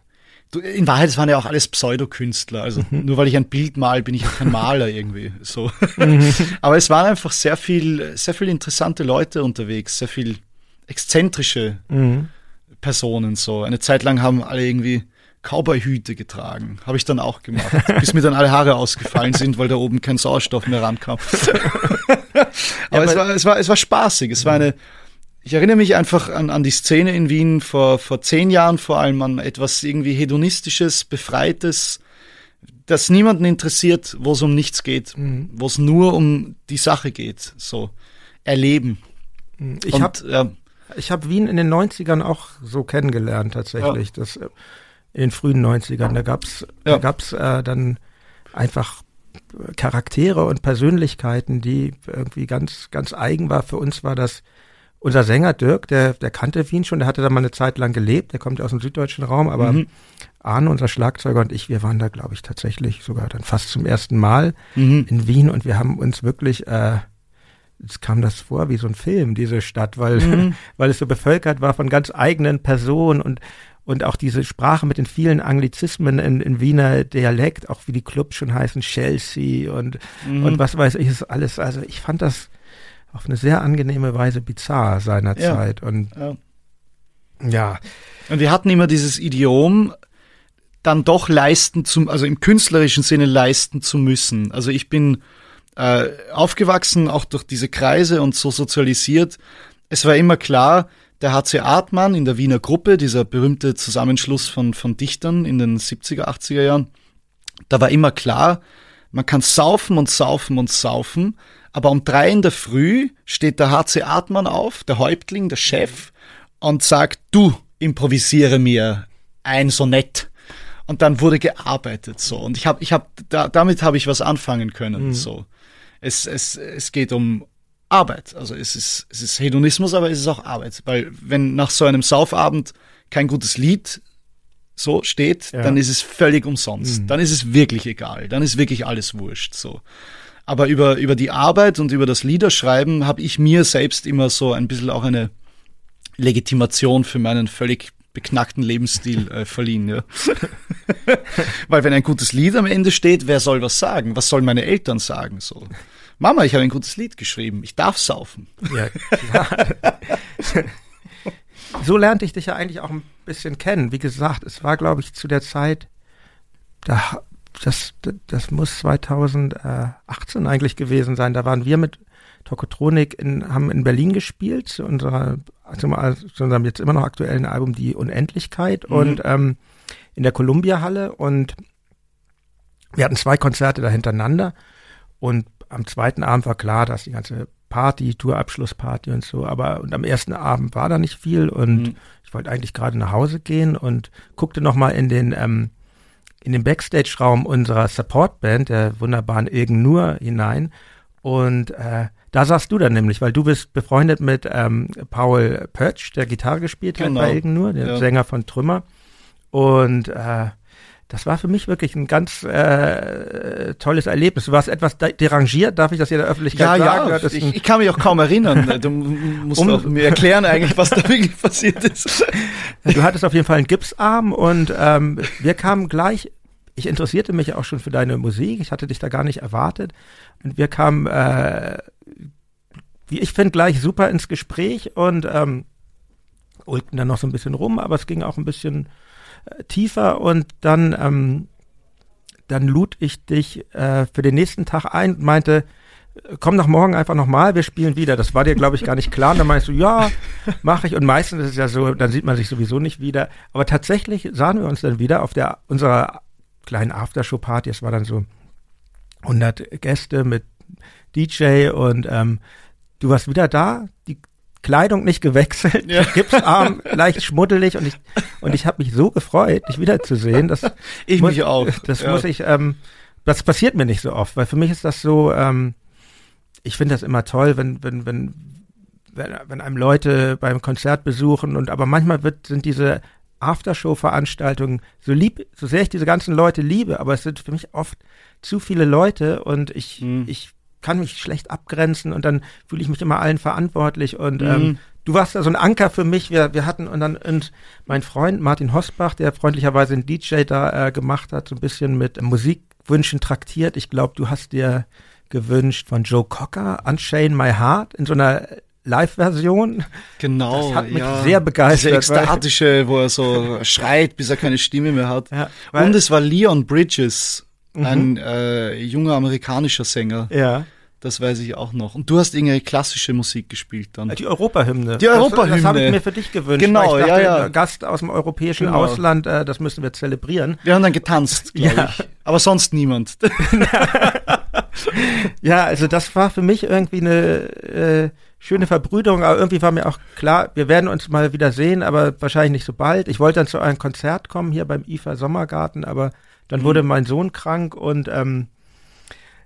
Du, in Wahrheit, es waren ja auch alles Pseudokünstler. Also mhm. nur weil ich ein Bild mal, bin ich ja kein Maler irgendwie. So. Mhm. Aber es waren einfach sehr viel, sehr viel interessante Leute unterwegs, sehr viel exzentrische mhm. Personen. So eine Zeit lang haben alle irgendwie Cowboy-Hüte getragen. Habe ich dann auch gemacht, bis mir dann alle Haare ausgefallen sind, weil da oben kein Sauerstoff mehr rankam. aber, ja, es, war, es, war, es war spaßig. Es war eine ich erinnere mich einfach an, an die Szene in Wien vor, vor zehn Jahren vor allem, an etwas irgendwie hedonistisches, befreites, dass niemanden interessiert, wo es um nichts geht, mhm. wo es nur um die Sache geht, so erleben. Mhm. Ich habe ja, ich hab Wien in den 90ern auch so kennengelernt tatsächlich, ja. das in den frühen 90ern, da gab's ja. da gab's äh, dann einfach Charaktere und Persönlichkeiten, die irgendwie ganz ganz eigen war. Für uns war das unser Sänger Dirk, der, der kannte Wien schon, der hatte da mal eine Zeit lang gelebt, der kommt aus dem süddeutschen Raum, aber mhm. Arne, unser Schlagzeuger und ich, wir waren da, glaube ich, tatsächlich sogar dann fast zum ersten Mal mhm. in Wien und wir haben uns wirklich, äh, es kam das vor wie so ein Film, diese Stadt, weil, mhm. weil es so bevölkert war von ganz eigenen Personen und und auch diese Sprache mit den vielen Anglizismen in, in Wiener Dialekt, auch wie die Clubs schon heißen, Chelsea und, mhm. und was weiß ich, ist alles, also ich fand das, auf eine sehr angenehme Weise bizarr seinerzeit. Ja. Und ja. ja. Und wir hatten immer dieses Idiom, dann doch leisten zum, also im künstlerischen Sinne leisten zu müssen. Also ich bin äh, aufgewachsen, auch durch diese Kreise und so sozialisiert. Es war immer klar, der HC Artmann in der Wiener Gruppe, dieser berühmte Zusammenschluss von, von Dichtern in den 70er, 80er Jahren, da war immer klar, man kann saufen und saufen und saufen, aber um drei in der Früh steht der HC Artmann auf, der Häuptling, der Chef, und sagt, du improvisiere mir ein Sonett. Und dann wurde gearbeitet so. Und ich habe, ich habe, da, damit habe ich was anfangen können. Mhm. So, es, es, es geht um Arbeit. Also es ist, es ist Hedonismus, aber es ist auch Arbeit. Weil wenn nach so einem Saufabend kein gutes Lied so steht, ja. dann ist es völlig umsonst. Mhm. Dann ist es wirklich egal. Dann ist wirklich alles wurscht. So. Aber über, über die Arbeit und über das Liederschreiben habe ich mir selbst immer so ein bisschen auch eine Legitimation für meinen völlig beknackten Lebensstil äh, verliehen. Ja. Weil wenn ein gutes Lied am Ende steht, wer soll was sagen? Was sollen meine Eltern sagen? So, Mama, ich habe ein gutes Lied geschrieben. Ich darf saufen. Ja, klar. so lernte ich dich ja eigentlich auch ein bisschen kennen. Wie gesagt, es war, glaube ich, zu der Zeit, da das, das muss 2018 eigentlich gewesen sein. Da waren wir mit Tokotronik in, haben in Berlin gespielt, zu, unserer, zu, unserem jetzt immer noch aktuellen Album Die Unendlichkeit mhm. und ähm, in der Columbia-Halle und wir hatten zwei Konzerte da hintereinander und am zweiten Abend war klar, dass die ganze Party, Tourabschlussparty und so, aber und am ersten Abend war da nicht viel und mhm. ich wollte eigentlich gerade nach Hause gehen und guckte nochmal in den ähm, in den Backstage-Raum unserer Support-Band, der wunderbaren Ilgen Nur, hinein. Und äh, da saßt du dann nämlich, weil du bist befreundet mit ähm, Paul Pötsch, der Gitarre gespielt genau. hat bei Ilgen Nur, der ja. Sänger von Trümmer. Und äh, das war für mich wirklich ein ganz äh, tolles Erlebnis. Du warst etwas derangiert, darf ich das hier in der Öffentlichkeit ja, sagen? Ja, ich, ich, kann mich auch kaum erinnern. Du musst um, mir erklären eigentlich, was da wirklich passiert ist. Du hattest auf jeden Fall einen Gipsarm und ähm, wir kamen gleich ich interessierte mich auch schon für deine Musik. Ich hatte dich da gar nicht erwartet. Und wir kamen, äh, wie ich finde, gleich super ins Gespräch und ähm, ulkten dann noch so ein bisschen rum, aber es ging auch ein bisschen äh, tiefer und dann, ähm, dann lud ich dich äh, für den nächsten Tag ein und meinte, komm nach morgen einfach nochmal, wir spielen wieder. Das war dir, glaube ich, gar nicht klar. Und dann meinst du, ja, mache ich. Und meistens ist es ja so, dann sieht man sich sowieso nicht wieder. Aber tatsächlich sahen wir uns dann wieder auf der unserer kleinen Aftershow-Party. Es war dann so 100 Gäste mit DJ und ähm, du warst wieder da, die Kleidung nicht gewechselt, ja. Gipsarm leicht schmuddelig und ich und ich habe mich so gefreut, dich wiederzusehen. Dass ich muss, mich auch. Das ja. muss ich. Ähm, das passiert mir nicht so oft, weil für mich ist das so. Ähm, ich finde das immer toll, wenn wenn wenn wenn, wenn einem Leute beim Konzert besuchen und aber manchmal wird sind diese Aftershow-Veranstaltungen, so lieb, so sehr ich diese ganzen Leute liebe, aber es sind für mich oft zu viele Leute und ich, mhm. ich kann mich schlecht abgrenzen und dann fühle ich mich immer allen verantwortlich und mhm. ähm, du warst da so ein Anker für mich. Wir, wir hatten und dann und mein Freund Martin Hosbach, der freundlicherweise einen DJ da äh, gemacht hat, so ein bisschen mit Musikwünschen traktiert. Ich glaube, du hast dir gewünscht von Joe Cocker Unchain My Heart in so einer Live-Version. Genau. Das hat mich ja. sehr begeistert. Diese ekstatische, wo er so schreit, bis er keine Stimme mehr hat. Ja, Und es war Leon Bridges, mhm. ein äh, junger amerikanischer Sänger. Ja. Das weiß ich auch noch. Und du hast irgendeine klassische Musik gespielt dann. Die Europahymne. Die Europahymne. Das, das habe ich mir für dich gewünscht. Genau, dachte, ja, ja. Gast aus dem europäischen genau. Ausland, äh, das müssen wir zelebrieren. Wir haben dann getanzt, glaube ja. ich. Aber sonst niemand. ja, also das war für mich irgendwie eine äh, schöne Verbrüderung, aber irgendwie war mir auch klar, wir werden uns mal wieder sehen, aber wahrscheinlich nicht so bald. Ich wollte dann zu einem Konzert kommen hier beim IFA Sommergarten, aber dann mhm. wurde mein Sohn krank und ähm,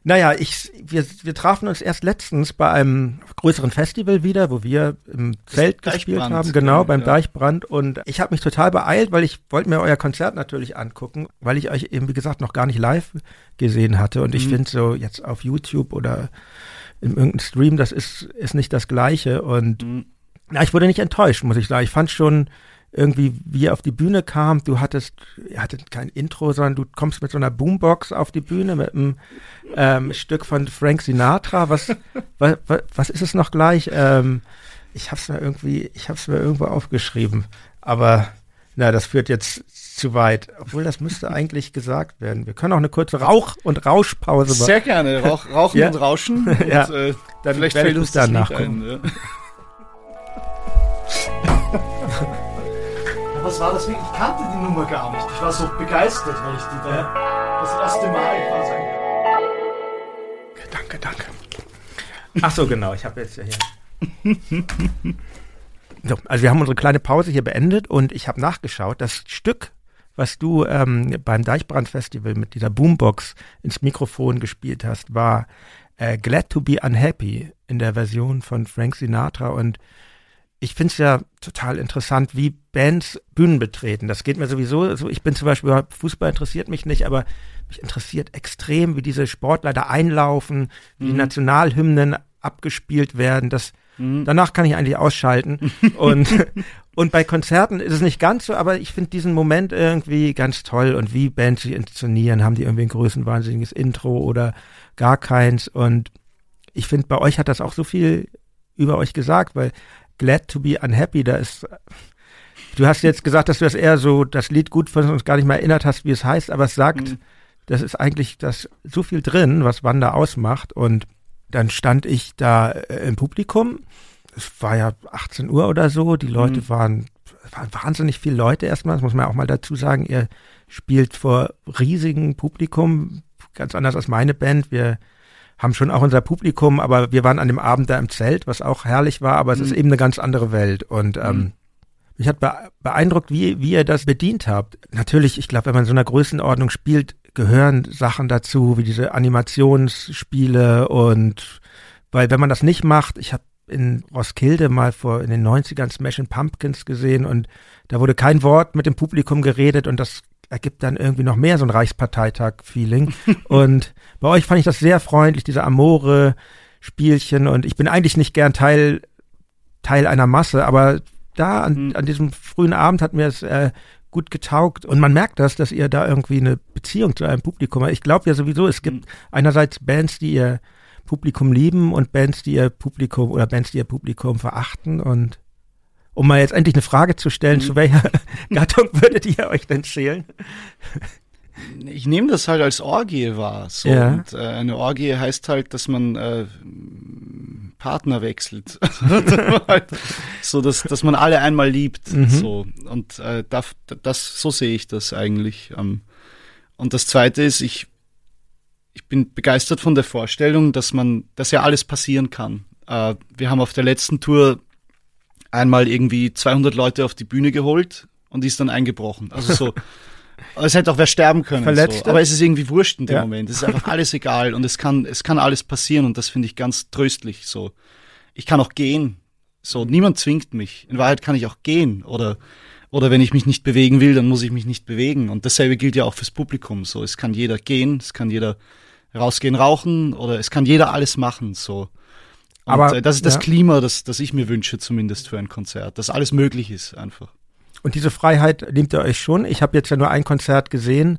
naja, ich, wir, wir trafen uns erst letztens bei einem größeren Festival wieder, wo wir im Zelt gespielt haben, genau, ja, beim ja. Deichbrand. Und ich habe mich total beeilt, weil ich wollte mir euer Konzert natürlich angucken, weil ich euch eben, wie gesagt, noch gar nicht live gesehen hatte. Und mhm. ich finde so jetzt auf YouTube oder in irgendeinem Stream, das ist, ist nicht das Gleiche. Und mhm. na, ich wurde nicht enttäuscht, muss ich sagen. Ich fand schon, irgendwie, wie er auf die Bühne kam, du hattest, er hatte kein Intro, sondern du kommst mit so einer Boombox auf die Bühne mit einem ähm, Stück von Frank Sinatra. Was, was, was ist es noch gleich? Ähm, ich hab's mir irgendwie, ich hab's mir irgendwo aufgeschrieben, aber na, das führt jetzt zu weit. Obwohl, das müsste eigentlich gesagt werden. Wir können auch eine kurze Rauch- und Rauschpause machen. Sehr gerne. Rauch, rauchen ja. und Rauschen. Und, ja. Äh, dann vielleicht fällt uns das danach ein. Ja. was war das wirklich? Ich kannte die Nummer gar nicht. Ich war so begeistert, weil ich die da das erste Mal quasi. Danke, danke. Ach so, genau. Ich habe jetzt ja hier. So, also wir haben unsere kleine Pause hier beendet und ich habe nachgeschaut. Das Stück, was du ähm, beim Deichbrand-Festival mit dieser Boombox ins Mikrofon gespielt hast, war äh, Glad to be Unhappy in der Version von Frank Sinatra und ich finde es ja total interessant, wie Bands Bühnen betreten. Das geht mir sowieso so. Ich bin zum Beispiel, Fußball interessiert mich nicht, aber mich interessiert extrem, wie diese Sportler da einlaufen, wie mhm. die Nationalhymnen abgespielt werden. Das, mhm. Danach kann ich eigentlich ausschalten. und, und bei Konzerten ist es nicht ganz so, aber ich finde diesen Moment irgendwie ganz toll und wie Bands sich inszenieren. Haben die irgendwie ein größenwahnsinniges Intro oder gar keins? Und ich finde, bei euch hat das auch so viel über euch gesagt, weil Glad to be Unhappy, da ist, du hast jetzt gesagt, dass du das eher so, das Lied gut von uns gar nicht mehr erinnert hast, wie es heißt, aber es sagt, mhm. das ist eigentlich das so viel drin, was Wanda ausmacht und dann stand ich da äh, im Publikum, es war ja 18 Uhr oder so, die Leute mhm. waren, waren wahnsinnig viele Leute erstmal, das muss man auch mal dazu sagen, ihr spielt vor riesigem Publikum, ganz anders als meine Band, wir haben schon auch unser Publikum, aber wir waren an dem Abend da im Zelt, was auch herrlich war, aber es mhm. ist eben eine ganz andere Welt. Und ähm, mhm. mich hat beeindruckt, wie, wie ihr das bedient habt. Natürlich, ich glaube, wenn man in so einer Größenordnung spielt, gehören Sachen dazu, wie diese Animationsspiele und weil wenn man das nicht macht, ich habe in Roskilde mal vor in den 90ern Smashing Pumpkins gesehen und da wurde kein Wort mit dem Publikum geredet und das ergibt dann irgendwie noch mehr so ein Reichsparteitag-Feeling. und bei euch fand ich das sehr freundlich, diese Amore-Spielchen. Und ich bin eigentlich nicht gern Teil, Teil einer Masse, aber da an, mhm. an diesem frühen Abend hat mir es äh, gut getaugt. Und man merkt das, dass ihr da irgendwie eine Beziehung zu einem Publikum habt. Ich glaube ja sowieso, es gibt mhm. einerseits Bands, die ihr Publikum lieben und Bands, die ihr Publikum oder Bands, die ihr Publikum verachten. Und um mal jetzt endlich eine Frage zu stellen, mhm. zu welcher Gattung würdet ihr euch denn zählen? Ich nehme das halt als Orgie wahr. So. Ja. Und, äh, eine Orgie heißt halt, dass man äh, Partner wechselt. so, dass, dass man alle einmal liebt. Mhm. So. Und äh, das, das, so sehe ich das eigentlich. Ähm, und das zweite ist, ich, ich bin begeistert von der Vorstellung, dass man, dass ja alles passieren kann. Äh, wir haben auf der letzten Tour einmal irgendwie 200 Leute auf die Bühne geholt und die ist dann eingebrochen. Also so, es hätte auch wer sterben können. Verletzt. So. Aber es ist irgendwie wurscht in dem ja. Moment. Es ist einfach alles egal und es kann, es kann alles passieren und das finde ich ganz tröstlich. So, ich kann auch gehen. So, niemand zwingt mich. In Wahrheit kann ich auch gehen oder oder wenn ich mich nicht bewegen will, dann muss ich mich nicht bewegen. Und dasselbe gilt ja auch fürs Publikum. So, es kann jeder gehen, es kann jeder rausgehen, rauchen oder es kann jeder alles machen. So. Und Aber äh, das ist das ja. Klima, das, das ich mir wünsche, zumindest für ein Konzert, dass alles möglich ist einfach. Und diese Freiheit nehmt ihr euch schon. Ich habe jetzt ja nur ein Konzert gesehen,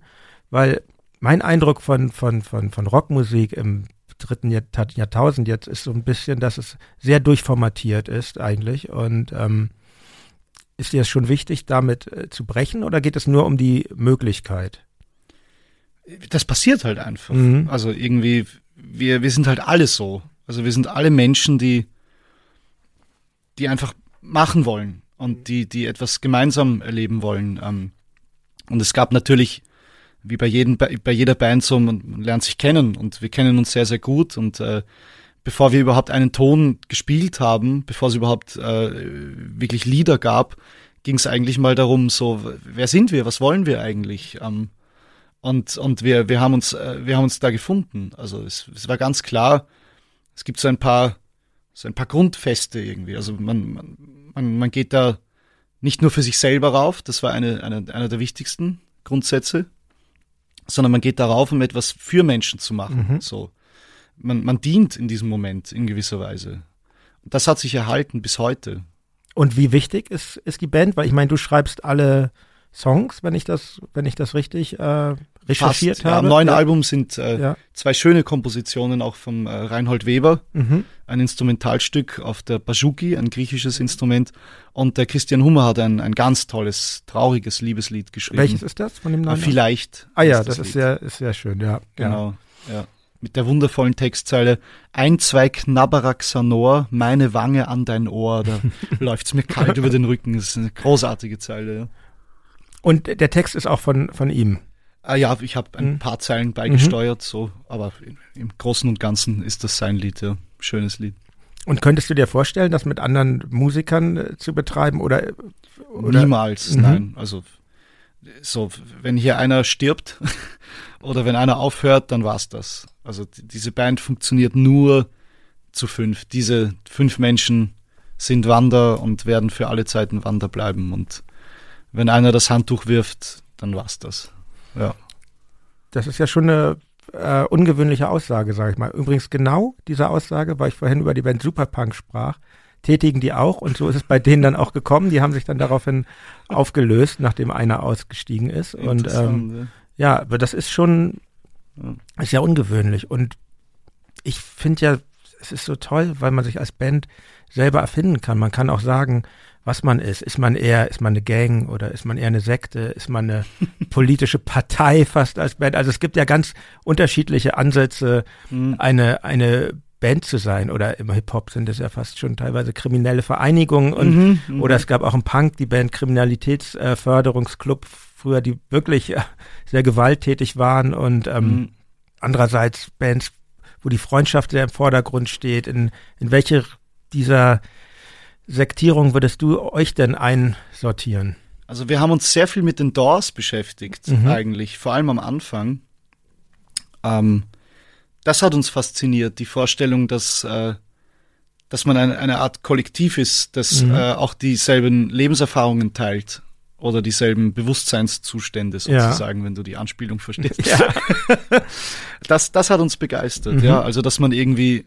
weil mein Eindruck von, von, von, von Rockmusik im dritten Jahrtausend jetzt ist so ein bisschen, dass es sehr durchformatiert ist eigentlich. Und ähm, ist dir es schon wichtig, damit äh, zu brechen oder geht es nur um die Möglichkeit? Das passiert halt einfach. Mhm. Also irgendwie, wir, wir sind halt alles so. Also wir sind alle Menschen, die, die einfach machen wollen und die, die etwas gemeinsam erleben wollen. Ähm, und es gab natürlich wie bei, jedem, bei jeder Band so, man lernt sich kennen und wir kennen uns sehr, sehr gut und äh, bevor wir überhaupt einen Ton gespielt haben, bevor es überhaupt äh, wirklich Lieder gab, ging es eigentlich mal darum, so, wer sind wir, was wollen wir eigentlich? Ähm, und und wir, wir, haben uns, äh, wir haben uns da gefunden. Also es, es war ganz klar, es gibt so ein paar, so ein paar Grundfeste irgendwie. Also man, man, man geht da nicht nur für sich selber rauf, das war eine, eine, einer der wichtigsten Grundsätze, sondern man geht darauf, um etwas für Menschen zu machen. Mhm. So man, man dient in diesem Moment in gewisser Weise. Und das hat sich erhalten bis heute. Und wie wichtig ist, ist die Band? Weil ich meine, du schreibst alle Songs, wenn ich das, wenn ich das richtig äh, recherchiert Fast, habe. Ja, Am neuen ja. Album sind äh, ja. zwei schöne Kompositionen auch vom äh, Reinhold Weber, mhm. ein Instrumentalstück auf der Bajuki, ein griechisches Instrument, und der Christian Hummer hat ein, ein ganz tolles, trauriges Liebeslied geschrieben. Welches ist das von dem Namen? Vielleicht. Ah ja, das, das ist sehr, ist sehr schön, ja. Genau, ja mit der wundervollen Textzeile Ein, zwei Knabberer Xanor, meine Wange an dein Ohr. Da läuft's mir kalt über den Rücken. Das ist eine großartige Zeile. Ja. Und der Text ist auch von, von ihm? Ah, ja, ich habe ein mhm. paar Zeilen beigesteuert, mhm. so, aber im Großen und Ganzen ist das sein Lied, ja. Schönes Lied. Und könntest du dir vorstellen, das mit anderen Musikern äh, zu betreiben oder, oder? Niemals, mhm. nein. Also so, wenn hier einer stirbt oder wenn einer aufhört, dann war's das. Also diese Band funktioniert nur zu fünf. Diese fünf Menschen sind Wander und werden für alle Zeiten Wander bleiben. Und wenn einer das Handtuch wirft, dann war's das. Ja. Das ist ja schon eine äh, ungewöhnliche Aussage, sage ich mal. Übrigens genau diese Aussage, weil ich vorhin über die Band Superpunk sprach, tätigen die auch und so ist es bei denen dann auch gekommen. Die haben sich dann daraufhin aufgelöst, nachdem einer ausgestiegen ist. Und ähm, ja, aber das ist schon ist ja ungewöhnlich. Und ich finde ja, es ist so toll, weil man sich als Band selber erfinden kann. Man kann auch sagen, was man ist. Ist man eher, ist man eine Gang oder ist man eher eine Sekte? Ist man eine politische Partei fast als Band? Also es gibt ja ganz unterschiedliche Ansätze, mhm. eine, eine Band zu sein oder im Hip-Hop sind es ja fast schon teilweise kriminelle Vereinigungen und mhm, mhm. oder es gab auch im Punk die Band Kriminalitätsförderungsclub früher, die wirklich sehr gewalttätig waren und ähm, mhm. andererseits Bands, wo die Freundschaft sehr im Vordergrund steht. In, in welche dieser Sektierung würdest du euch denn einsortieren? Also wir haben uns sehr viel mit den Doors beschäftigt, mhm. eigentlich, vor allem am Anfang. Ähm, das hat uns fasziniert, die Vorstellung, dass, äh, dass man eine, eine Art Kollektiv ist, das mhm. äh, auch dieselben Lebenserfahrungen teilt oder dieselben Bewusstseinszustände sozusagen, ja. wenn du die Anspielung verstehst. Ja. das, das hat uns begeistert, mhm. ja. Also, dass man irgendwie,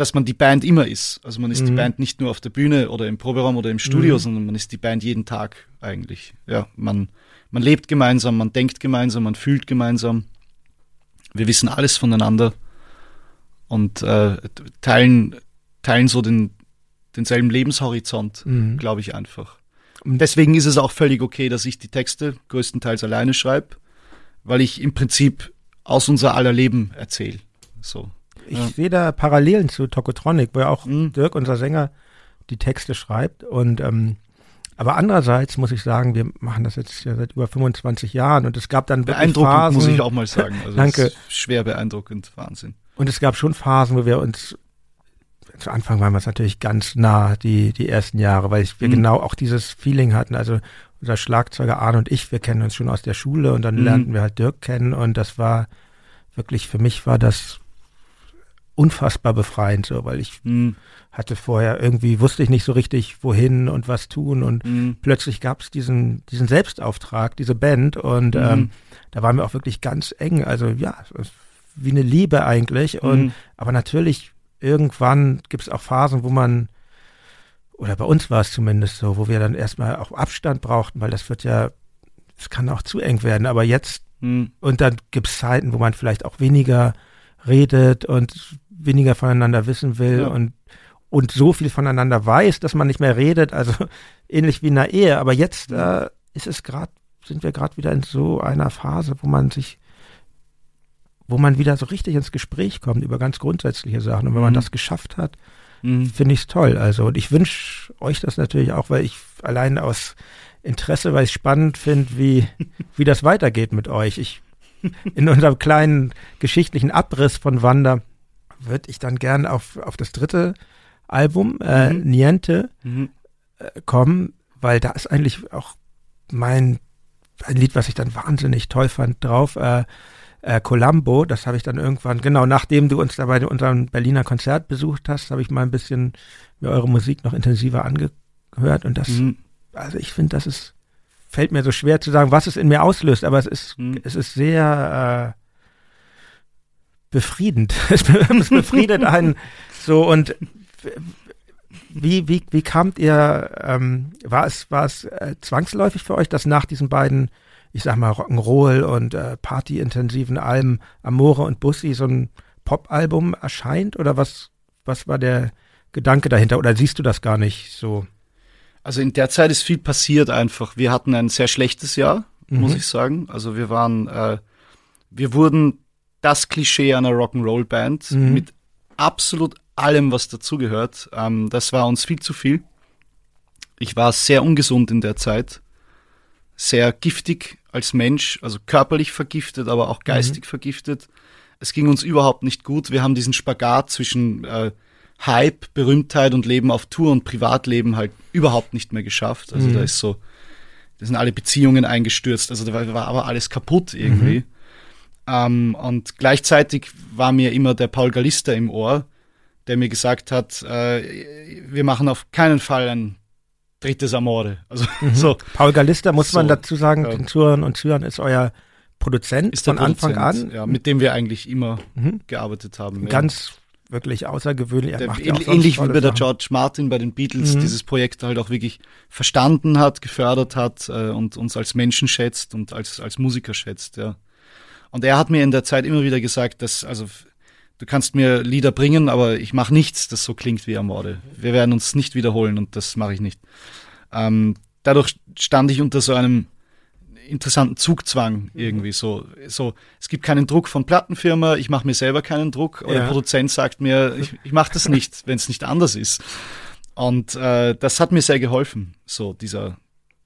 dass man die Band immer ist. Also man ist mhm. die Band nicht nur auf der Bühne oder im Proberaum oder im Studio, mhm. sondern man ist die Band jeden Tag eigentlich. Ja, man, man lebt gemeinsam, man denkt gemeinsam, man fühlt gemeinsam. Wir wissen alles voneinander und äh, teilen, teilen so den, denselben Lebenshorizont, mhm. glaube ich einfach. Und deswegen ist es auch völlig okay, dass ich die Texte größtenteils alleine schreibe, weil ich im Prinzip aus unser aller Leben erzähle. So. Ich ja. sehe da Parallelen zu Tokotronic, wo ja auch mhm. Dirk, unser Sänger, die Texte schreibt. Und ähm, aber andererseits muss ich sagen, wir machen das jetzt ja seit über 25 Jahren und es gab dann beeindruckend Phasen, muss ich auch mal sagen. Also Danke. schwer beeindruckend, Wahnsinn. Und es gab schon Phasen, wo wir uns zu Anfang waren wir es natürlich ganz nah, die, die ersten Jahre, weil wir mhm. genau auch dieses Feeling hatten. Also unser Schlagzeuger Arne und ich, wir kennen uns schon aus der Schule und dann mhm. lernten wir halt Dirk kennen und das war wirklich, für mich war das unfassbar befreiend, so, weil ich mhm. hatte vorher irgendwie, wusste ich nicht so richtig, wohin und was tun und mhm. plötzlich gab es diesen, diesen Selbstauftrag, diese Band und mhm. ähm, da waren wir auch wirklich ganz eng, also ja, wie eine Liebe eigentlich und mhm. aber natürlich irgendwann gibt es auch Phasen, wo man oder bei uns war es zumindest so, wo wir dann erstmal auch Abstand brauchten, weil das wird ja, es kann auch zu eng werden, aber jetzt mhm. und dann gibt es Zeiten, wo man vielleicht auch weniger redet und weniger voneinander wissen will ja. und, und so viel voneinander weiß, dass man nicht mehr redet, also ähnlich wie in einer Ehe. Aber jetzt äh, ist es gerade, sind wir gerade wieder in so einer Phase, wo man sich, wo man wieder so richtig ins Gespräch kommt über ganz grundsätzliche Sachen. Und wenn mhm. man das geschafft hat, mhm. finde ich es toll. Also, und ich wünsche euch das natürlich auch, weil ich allein aus Interesse, weil ich spannend finde, wie, wie das weitergeht mit euch. Ich, in unserem kleinen geschichtlichen Abriss von Wanda würde ich dann gern auf, auf das dritte Album, äh, mhm. Niente, mhm. Äh, kommen, weil da ist eigentlich auch mein ein Lied, was ich dann wahnsinnig toll fand, drauf. Äh, äh, Columbo, das habe ich dann irgendwann, genau nachdem du uns da bei unserem Berliner Konzert besucht hast, habe ich mal ein bisschen mir eure Musik noch intensiver angehört und das, mhm. also ich finde, das ist, fällt mir so schwer zu sagen, was es in mir auslöst, aber es ist, mhm. es ist sehr äh, befriedend. es befriedet einen so und wie, wie, wie kamt ihr, ähm, war es, war es äh, zwangsläufig für euch, dass nach diesen beiden, ich sag mal, Rock'n'Roll und äh, Party-intensiven Alben Amore und Bussi so ein Pop-Album erscheint? Oder was, was war der Gedanke dahinter? Oder siehst du das gar nicht so? Also in der Zeit ist viel passiert einfach. Wir hatten ein sehr schlechtes Jahr, mhm. muss ich sagen. Also wir waren, äh, wir wurden das Klischee einer Rock'n'Roll-Band mhm. mit absolut allem, was dazugehört. Ähm, das war uns viel zu viel. Ich war sehr ungesund in der Zeit, sehr giftig als Mensch, also körperlich vergiftet, aber auch geistig mhm. vergiftet. Es ging uns überhaupt nicht gut. Wir haben diesen Spagat zwischen äh, Hype, Berühmtheit und Leben auf Tour und Privatleben halt überhaupt nicht mehr geschafft. Also mhm. da ist so, da sind alle Beziehungen eingestürzt. Also da war, war aber alles kaputt irgendwie. Mhm. Ähm, und gleichzeitig war mir immer der Paul Gallister im Ohr, der mir gesagt hat, äh, wir machen auf keinen Fall ein drittes Amore. Also mhm. so. Paul Gallister muss so, man dazu sagen, ja. den Zuhörern und Zuhörern ist euer Produzent ist von Anfang an. Ja, mit dem wir eigentlich immer mhm. gearbeitet haben. Ganz ja. wirklich außergewöhnlich. Der, ja ähnlich wie bei der George Martin bei den Beatles mhm. dieses Projekt halt auch wirklich verstanden hat, gefördert hat äh, und uns als Menschen schätzt und als, als Musiker schätzt, ja. Und er hat mir in der Zeit immer wieder gesagt, dass, also du kannst mir Lieder bringen, aber ich mache nichts, das so klingt wie Amorde. Wir werden uns nicht wiederholen und das mache ich nicht. Ähm, dadurch stand ich unter so einem interessanten Zugzwang irgendwie so so es gibt keinen Druck von Plattenfirma ich mache mir selber keinen Druck oder ja. der Produzent sagt mir ich, ich mache das nicht wenn es nicht anders ist und äh, das hat mir sehr geholfen so dieser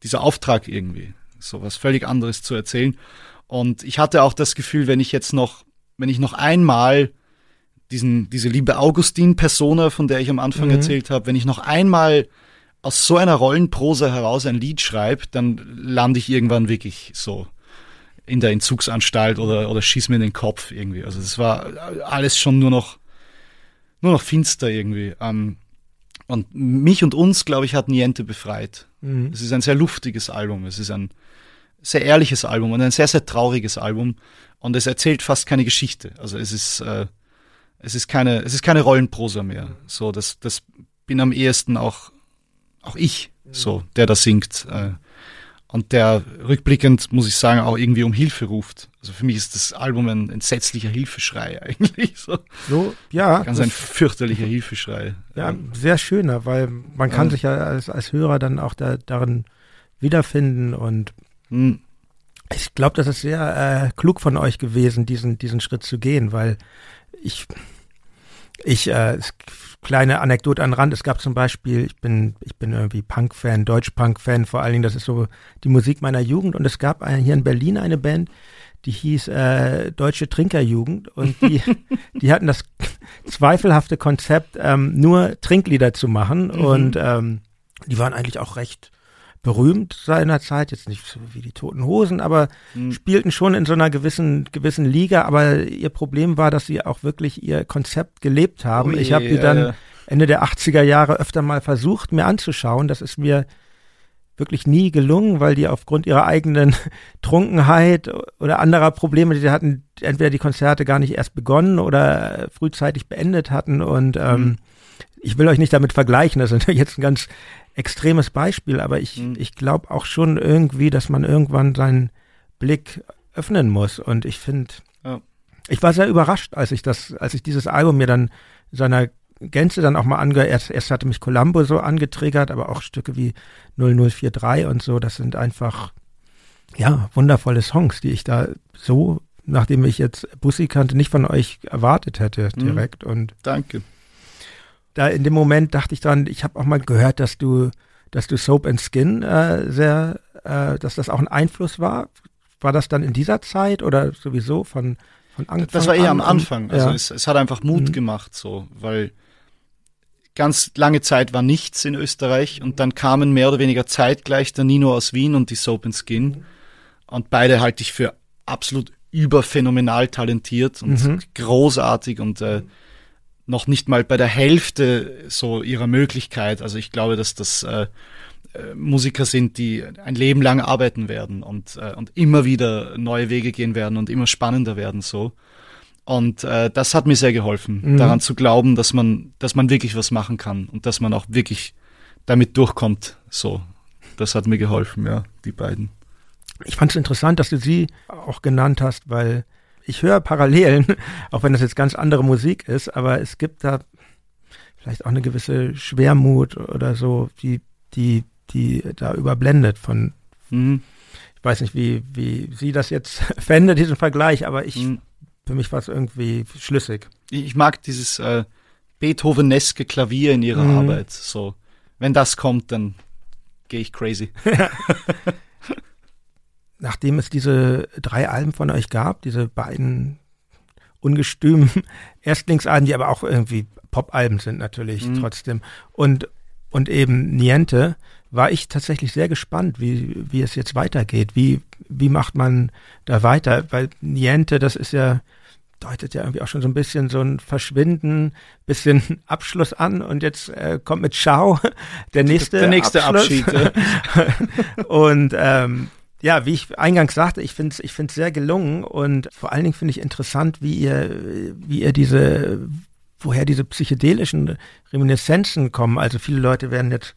dieser Auftrag irgendwie so was völlig anderes zu erzählen und ich hatte auch das Gefühl wenn ich jetzt noch wenn ich noch einmal diesen, diese liebe Augustin-Persona, von der ich am Anfang mhm. erzählt habe, wenn ich noch einmal aus so einer Rollenprosa heraus ein Lied schreibe, dann lande ich irgendwann wirklich so in der Entzugsanstalt oder, oder schieß mir in den Kopf irgendwie. Also das war alles schon nur noch, nur noch finster irgendwie. Ähm, und mich und uns, glaube ich, hat Niente befreit. Mhm. Es ist ein sehr luftiges Album. Es ist ein sehr ehrliches Album und ein sehr, sehr trauriges Album. Und es erzählt fast keine Geschichte. Also es ist, äh, es ist keine, es ist keine Rollenprosa mehr. So, das, das bin am ehesten auch, auch ich, so, der da singt. Äh, und der rückblickend, muss ich sagen, auch irgendwie um Hilfe ruft. Also für mich ist das Album ein entsetzlicher Hilfeschrei eigentlich. So, so ja. Ganz ein fürchterlicher Hilfeschrei. Ja, sehr schöner, weil man kann ja. sich ja als, als Hörer dann auch da, darin wiederfinden und. Ich glaube, das ist sehr äh, klug von euch gewesen, diesen, diesen Schritt zu gehen, weil ich ich, äh, kleine Anekdote an Rand, es gab zum Beispiel, ich bin, ich bin irgendwie Punk-Fan, Deutsch-Punk-Fan, vor allen Dingen, das ist so die Musik meiner Jugend. Und es gab eine, hier in Berlin eine Band, die hieß äh, Deutsche Trinkerjugend. Und die, die hatten das zweifelhafte Konzept, ähm, nur Trinklieder zu machen. Mhm. und ähm, die waren eigentlich auch recht berühmt seinerzeit, jetzt nicht so wie die Toten Hosen, aber mhm. spielten schon in so einer gewissen, gewissen Liga. Aber ihr Problem war, dass sie auch wirklich ihr Konzept gelebt haben. Oh ich habe die dann Ende der 80er Jahre öfter mal versucht, mir anzuschauen. Das ist mir wirklich nie gelungen, weil die aufgrund ihrer eigenen Trunkenheit oder anderer Probleme, die sie hatten, entweder die Konzerte gar nicht erst begonnen oder frühzeitig beendet hatten. Und ähm, mhm. ich will euch nicht damit vergleichen, das ist jetzt ein ganz extremes Beispiel, aber ich, mhm. ich glaube auch schon irgendwie, dass man irgendwann seinen Blick öffnen muss. Und ich finde, ja. ich war sehr überrascht, als ich das, als ich dieses Album mir dann in seiner Gänze dann auch mal angehört, erst, erst hatte mich Columbo so angetriggert, aber auch Stücke wie 0043 und so, das sind einfach, ja, wundervolle Songs, die ich da so, nachdem ich jetzt Bussi kannte, nicht von euch erwartet hätte mhm. direkt. Mhm. Und Danke da in dem Moment dachte ich dran, ich habe auch mal gehört, dass du dass du Soap and Skin äh, sehr, äh, dass das auch ein Einfluss war. War das dann in dieser Zeit oder sowieso von, von Anfang Das war eher am Anfang. Also ja. es, es, hat einfach Mut mhm. gemacht, so, weil ganz lange Zeit war nichts in Österreich und dann kamen mehr oder weniger zeitgleich der Nino aus Wien und die Soap and Skin. Und beide halte ich für absolut überphänomenal talentiert und mhm. großartig und äh, noch nicht mal bei der Hälfte so ihrer Möglichkeit. Also ich glaube, dass das äh, äh, Musiker sind, die ein Leben lang arbeiten werden und, äh, und immer wieder neue Wege gehen werden und immer spannender werden so. Und äh, das hat mir sehr geholfen, mhm. daran zu glauben, dass man, dass man wirklich was machen kann und dass man auch wirklich damit durchkommt. So, das hat mir geholfen, ja, die beiden. Ich fand es interessant, dass du sie auch genannt hast, weil ich höre Parallelen, auch wenn das jetzt ganz andere Musik ist, aber es gibt da vielleicht auch eine gewisse Schwermut oder so, die, die, die da überblendet von, mhm. ich weiß nicht, wie, wie sie das jetzt fände, diesen Vergleich, aber ich, mhm. für mich war es irgendwie schlüssig. Ich mag dieses äh, Beethoveneske Klavier in ihrer mhm. Arbeit, so. Wenn das kommt, dann gehe ich crazy. nachdem es diese drei Alben von euch gab, diese beiden ungestümen Erstlingsalben, die aber auch irgendwie Pop-Alben sind natürlich mhm. trotzdem und und eben Niente, war ich tatsächlich sehr gespannt, wie, wie es jetzt weitergeht. Wie, wie macht man da weiter? Weil Niente, das ist ja, deutet ja irgendwie auch schon so ein bisschen so ein Verschwinden, bisschen Abschluss an und jetzt äh, kommt mit Ciao der nächste, der nächste Abschied. und ähm, ja, wie ich eingangs sagte, ich finde es ich sehr gelungen und vor allen Dingen finde ich interessant, wie ihr, wie ihr diese, woher diese psychedelischen Reminiszenzen kommen. Also viele Leute werden jetzt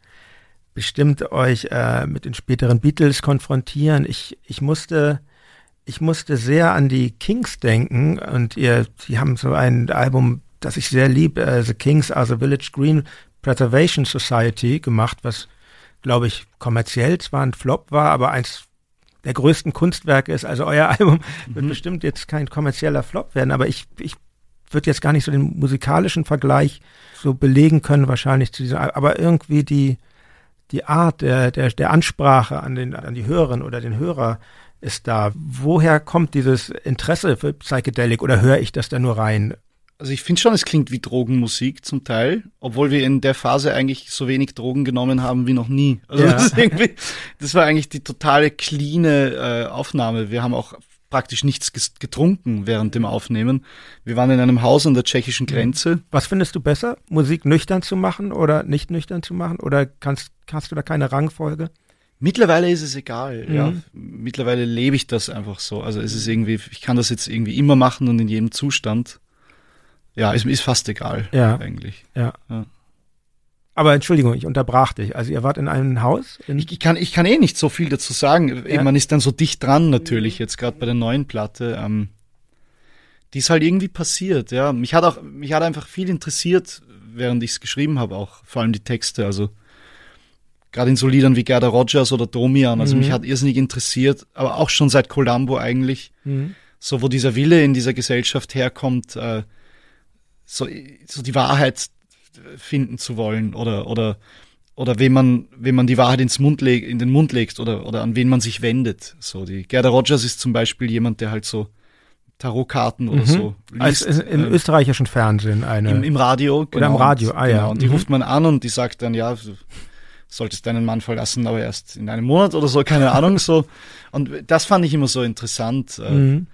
bestimmt euch äh, mit den späteren Beatles konfrontieren. Ich, ich musste, ich musste sehr an die Kings denken und ihr, die haben so ein Album, das ich sehr liebe, äh, The Kings are the Village Green Preservation Society gemacht, was glaube ich kommerziell zwar ein Flop war, aber eins der größten Kunstwerke ist. Also euer Album wird mhm. bestimmt jetzt kein kommerzieller Flop werden, aber ich, ich würde jetzt gar nicht so den musikalischen Vergleich so belegen können, wahrscheinlich zu diesem, aber irgendwie die, die Art der, der, der Ansprache an, den, an die Hörerin oder den Hörer ist da. Woher kommt dieses Interesse für Psychedelic oder höre ich das da nur rein? Also ich finde schon, es klingt wie Drogenmusik zum Teil, obwohl wir in der Phase eigentlich so wenig Drogen genommen haben wie noch nie. Also ja. das, das, war eigentlich die totale clean äh, Aufnahme. Wir haben auch praktisch nichts getrunken während dem Aufnehmen. Wir waren in einem Haus an der tschechischen Grenze. Was findest du besser, Musik nüchtern zu machen oder nicht nüchtern zu machen? Oder kannst, hast du da keine Rangfolge? Mittlerweile ist es egal, mhm. ja. Mittlerweile lebe ich das einfach so. Also es ist irgendwie, ich kann das jetzt irgendwie immer machen und in jedem Zustand. Ja, ist, ist fast egal ja. eigentlich. Ja. ja. Aber Entschuldigung, ich unterbrach dich. Also ihr wart in einem Haus? In ich, ich, kann, ich kann eh nicht so viel dazu sagen. Ja. Man ist dann so dicht dran natürlich, jetzt gerade bei der neuen Platte. Ähm, die ist halt irgendwie passiert, ja. Mich hat auch, mich hat einfach viel interessiert, während ich es geschrieben habe, auch vor allem die Texte. Also gerade in so Liedern wie Gerda Rogers oder Domian. Also mhm. mich hat irrsinnig interessiert, aber auch schon seit Columbo eigentlich. Mhm. So, wo dieser Wille in dieser Gesellschaft herkommt, äh, so, so die Wahrheit finden zu wollen oder, oder, oder wem man, wem man die Wahrheit ins Mund leg, in den Mund legt oder, oder an wen man sich wendet. So, die Gerda Rogers ist zum Beispiel jemand, der halt so Tarotkarten oder mhm. so liest. Also im äh, österreichischen Fernsehen eine. Im, im Radio, genau. Oder im Radio, ah ja. Genau. Und die mhm. ruft man an und die sagt dann, ja, du solltest deinen Mann verlassen, aber erst in einem Monat oder so, keine Ahnung, so. Und das fand ich immer so interessant. Äh, mhm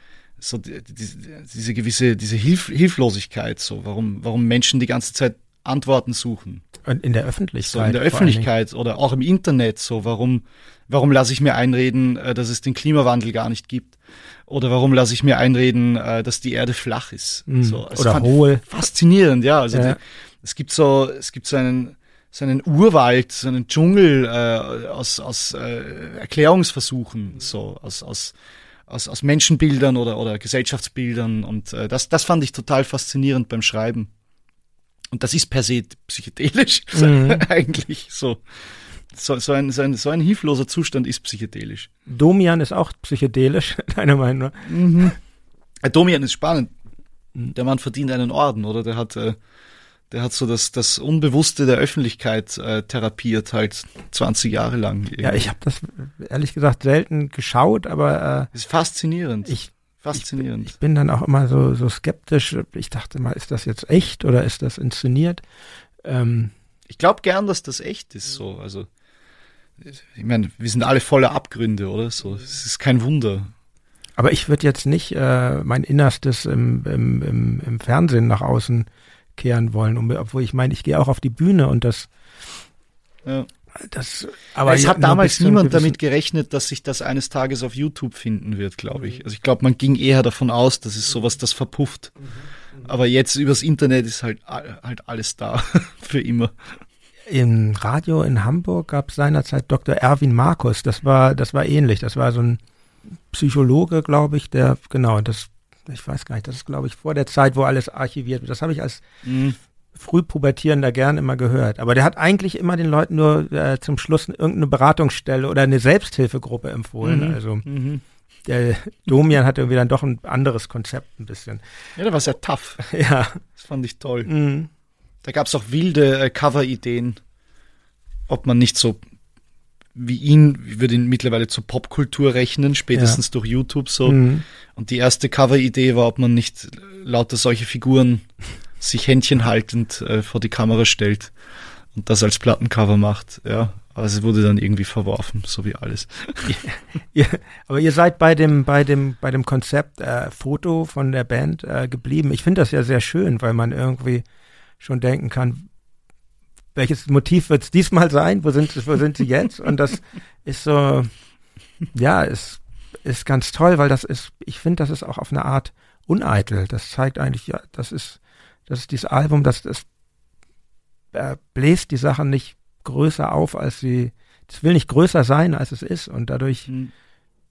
so die, die, diese gewisse, diese Hilf Hilflosigkeit, so warum, warum Menschen die ganze Zeit Antworten suchen. Und in der Öffentlichkeit. So in der Öffentlichkeit oder auch im Internet, so warum, warum lasse ich mir einreden, äh, dass es den Klimawandel gar nicht gibt? Oder warum lasse ich mir einreden, äh, dass die Erde flach ist? Mm, so, oder hohl. Faszinierend, ja. Also ja. Die, es gibt so, es gibt so einen, so einen Urwald, so einen Dschungel äh, aus, aus äh, Erklärungsversuchen, so aus, aus aus, aus Menschenbildern oder, oder Gesellschaftsbildern. Und äh, das, das fand ich total faszinierend beim Schreiben. Und das ist per se psychedelisch mhm. eigentlich so. So, so, ein, so, ein, so ein hilfloser Zustand ist psychedelisch. Domian ist auch psychedelisch, deiner Meinung nach? Mhm. Domian ist spannend. Der Mann verdient einen Orden, oder? Der hat, äh, Der hat so das, das Unbewusste der Öffentlichkeit äh, therapiert, halt 20 Jahre lang. Irgendwie. Ja, ich habe das ehrlich gesagt selten geschaut, aber äh, ist faszinierend. Ich, faszinierend. Ich, ich, bin dann auch immer so, so skeptisch. Ich dachte mal, ist das jetzt echt oder ist das inszeniert? Ähm, ich glaube gern, dass das echt ist. So, also ich meine, wir sind alle voller Abgründe, oder? So, es ist kein Wunder. Aber ich würde jetzt nicht äh, mein Innerstes im, im, im, im Fernsehen nach außen kehren wollen, obwohl ich meine, ich gehe auch auf die Bühne und das. Ja. Das, aber es hat damals niemand damit gerechnet, dass sich das eines Tages auf YouTube finden wird, glaube ich. Also ich glaube, man ging eher davon aus, dass es sowas, das verpufft. Aber jetzt übers Internet ist halt, halt alles da für immer. Im Radio in Hamburg gab es seinerzeit Dr. Erwin Markus. Das war, das war ähnlich. Das war so ein Psychologe, glaube ich, der, genau, das, ich weiß gar nicht, das ist, glaube ich, vor der Zeit, wo alles archiviert wird. Das habe ich als mhm. Frühpubertierender gern immer gehört. Aber der hat eigentlich immer den Leuten nur äh, zum Schluss irgendeine Beratungsstelle oder eine Selbsthilfegruppe empfohlen. Mhm. Also mhm. der Domian hatte irgendwie dann doch ein anderes Konzept ein bisschen. Ja, der war sehr tough. ja. Das fand ich toll. Mhm. Da gab es auch wilde äh, Cover-Ideen, ob man nicht so wie ihn, ich würde ihn mittlerweile zur Popkultur rechnen, spätestens ja. durch YouTube so. Mhm. Und die erste Cover-Idee war, ob man nicht lauter solche Figuren sich Händchen haltend äh, vor die Kamera stellt und das als Plattencover macht. Ja, aber es wurde dann irgendwie verworfen, so wie alles. ja, aber ihr seid bei dem, bei dem, bei dem Konzept äh, Foto von der Band äh, geblieben. Ich finde das ja sehr schön, weil man irgendwie schon denken kann, welches Motiv wird es diesmal sein? Wo sind, wo sind sie jetzt? Und das ist so, ja, ist, ist ganz toll, weil das ist, ich finde, das ist auch auf eine Art uneitel. Das zeigt eigentlich, ja, das ist, das ist dieses Album, das, das äh, bläst die Sachen nicht größer auf, als sie, das will nicht größer sein, als es ist. Und dadurch mhm.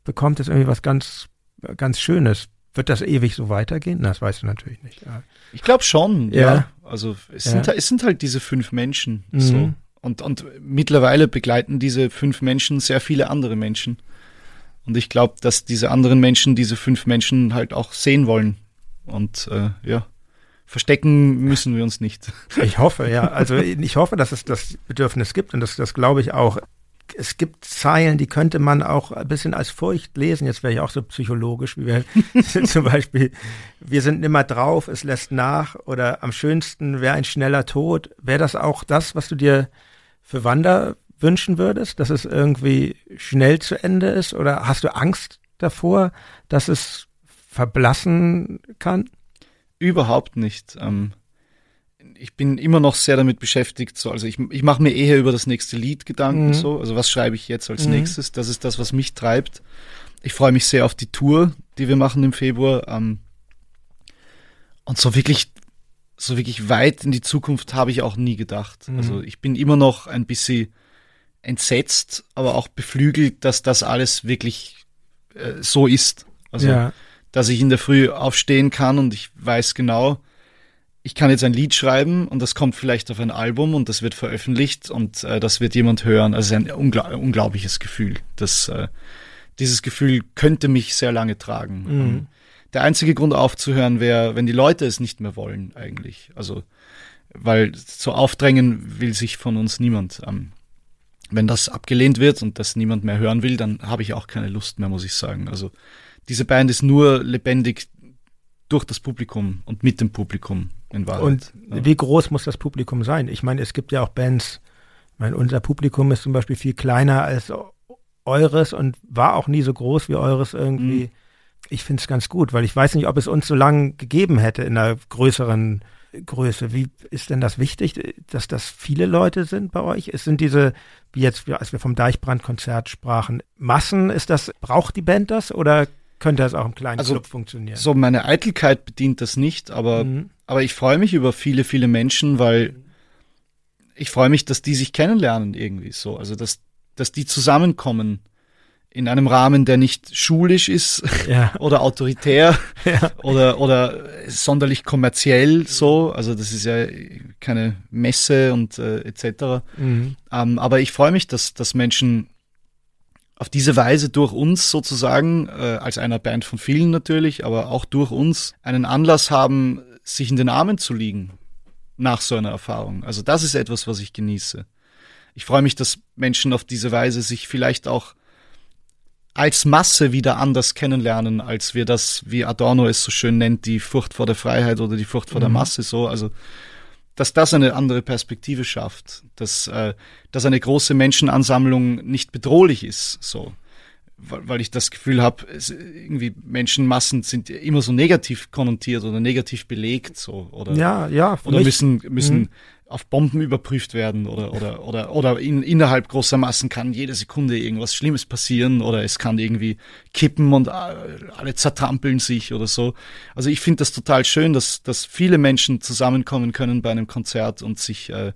bekommt es irgendwie was ganz, ganz Schönes. Wird das ewig so weitergehen? Das weißt du natürlich nicht. Ja. Ich glaube schon, ja. ja. Also es, ja. Sind, es sind halt diese fünf Menschen. Mhm. So. Und, und mittlerweile begleiten diese fünf Menschen sehr viele andere Menschen. Und ich glaube, dass diese anderen Menschen diese fünf Menschen halt auch sehen wollen. Und äh, ja, verstecken müssen wir uns nicht. Ich hoffe, ja. Also ich hoffe, dass es das Bedürfnis gibt und das, das glaube ich auch es gibt Zeilen, die könnte man auch ein bisschen als Furcht lesen. Jetzt wäre ich auch so psychologisch, wie wir zum Beispiel, wir sind immer drauf, es lässt nach oder am schönsten wäre ein schneller Tod. Wäre das auch das, was du dir für Wander wünschen würdest, dass es irgendwie schnell zu Ende ist? Oder hast du Angst davor, dass es verblassen kann? Überhaupt nicht. Ähm, ich bin immer noch sehr damit beschäftigt, so, also ich, ich mache mir eher über das nächste Lied Gedanken, mhm. so, also was schreibe ich jetzt als mhm. nächstes, das ist das, was mich treibt. Ich freue mich sehr auf die Tour, die wir machen im Februar, ähm, und so wirklich, so wirklich weit in die Zukunft habe ich auch nie gedacht. Mhm. Also ich bin immer noch ein bisschen entsetzt, aber auch beflügelt, dass das alles wirklich äh, so ist. Also, ja. dass ich in der Früh aufstehen kann und ich weiß genau, ich kann jetzt ein Lied schreiben und das kommt vielleicht auf ein Album und das wird veröffentlicht und äh, das wird jemand hören. Also es ist ein ungl unglaubliches Gefühl. Das, äh, dieses Gefühl könnte mich sehr lange tragen. Mhm. Ähm, der einzige Grund aufzuhören wäre, wenn die Leute es nicht mehr wollen eigentlich. Also weil so aufdrängen will sich von uns niemand. Ähm, wenn das abgelehnt wird und das niemand mehr hören will, dann habe ich auch keine Lust mehr, muss ich sagen. Also diese Band ist nur lebendig durch das Publikum und mit dem Publikum in Wahrheit. Und ja. wie groß muss das Publikum sein? Ich meine, es gibt ja auch Bands, ich meine, unser Publikum ist zum Beispiel viel kleiner als eures und war auch nie so groß wie eures irgendwie. Mhm. Ich finde es ganz gut, weil ich weiß nicht, ob es uns so lange gegeben hätte in einer größeren Größe. Wie ist denn das wichtig, dass das viele Leute sind bei euch? Es sind diese, wie jetzt, als wir vom Deichbrand-Konzert sprachen, Massen, ist das, braucht die Band das oder könnte das auch im kleinen also, Club funktionieren. So meine Eitelkeit bedient das nicht, aber, mhm. aber ich freue mich über viele, viele Menschen, weil ich freue mich, dass die sich kennenlernen irgendwie so. Also dass, dass die zusammenkommen in einem Rahmen, der nicht schulisch ist ja. oder autoritär ja. oder, oder sonderlich kommerziell so. Also das ist ja keine Messe und äh, etc. Mhm. Ähm, aber ich freue mich, dass, dass Menschen auf diese Weise durch uns sozusagen, äh, als einer Band von vielen natürlich, aber auch durch uns einen Anlass haben, sich in den Armen zu liegen. nach so einer Erfahrung. Also das ist etwas, was ich genieße. Ich freue mich, dass Menschen auf diese Weise sich vielleicht auch als Masse wieder anders kennenlernen, als wir das, wie Adorno es so schön nennt, die Furcht vor der Freiheit oder die Furcht vor mhm. der Masse so. Also dass das eine andere Perspektive schafft, dass, äh, dass eine große Menschenansammlung nicht bedrohlich ist, so weil, weil ich das Gefühl habe, irgendwie Menschenmassen sind immer so negativ konnotiert oder negativ belegt, so oder ja, ja, oder müssen müssen mhm. Auf Bomben überprüft werden oder oder oder oder in, innerhalb großer Massen kann jede Sekunde irgendwas Schlimmes passieren oder es kann irgendwie kippen und alle zertrampeln sich oder so. Also ich finde das total schön, dass dass viele Menschen zusammenkommen können bei einem Konzert und sich äh,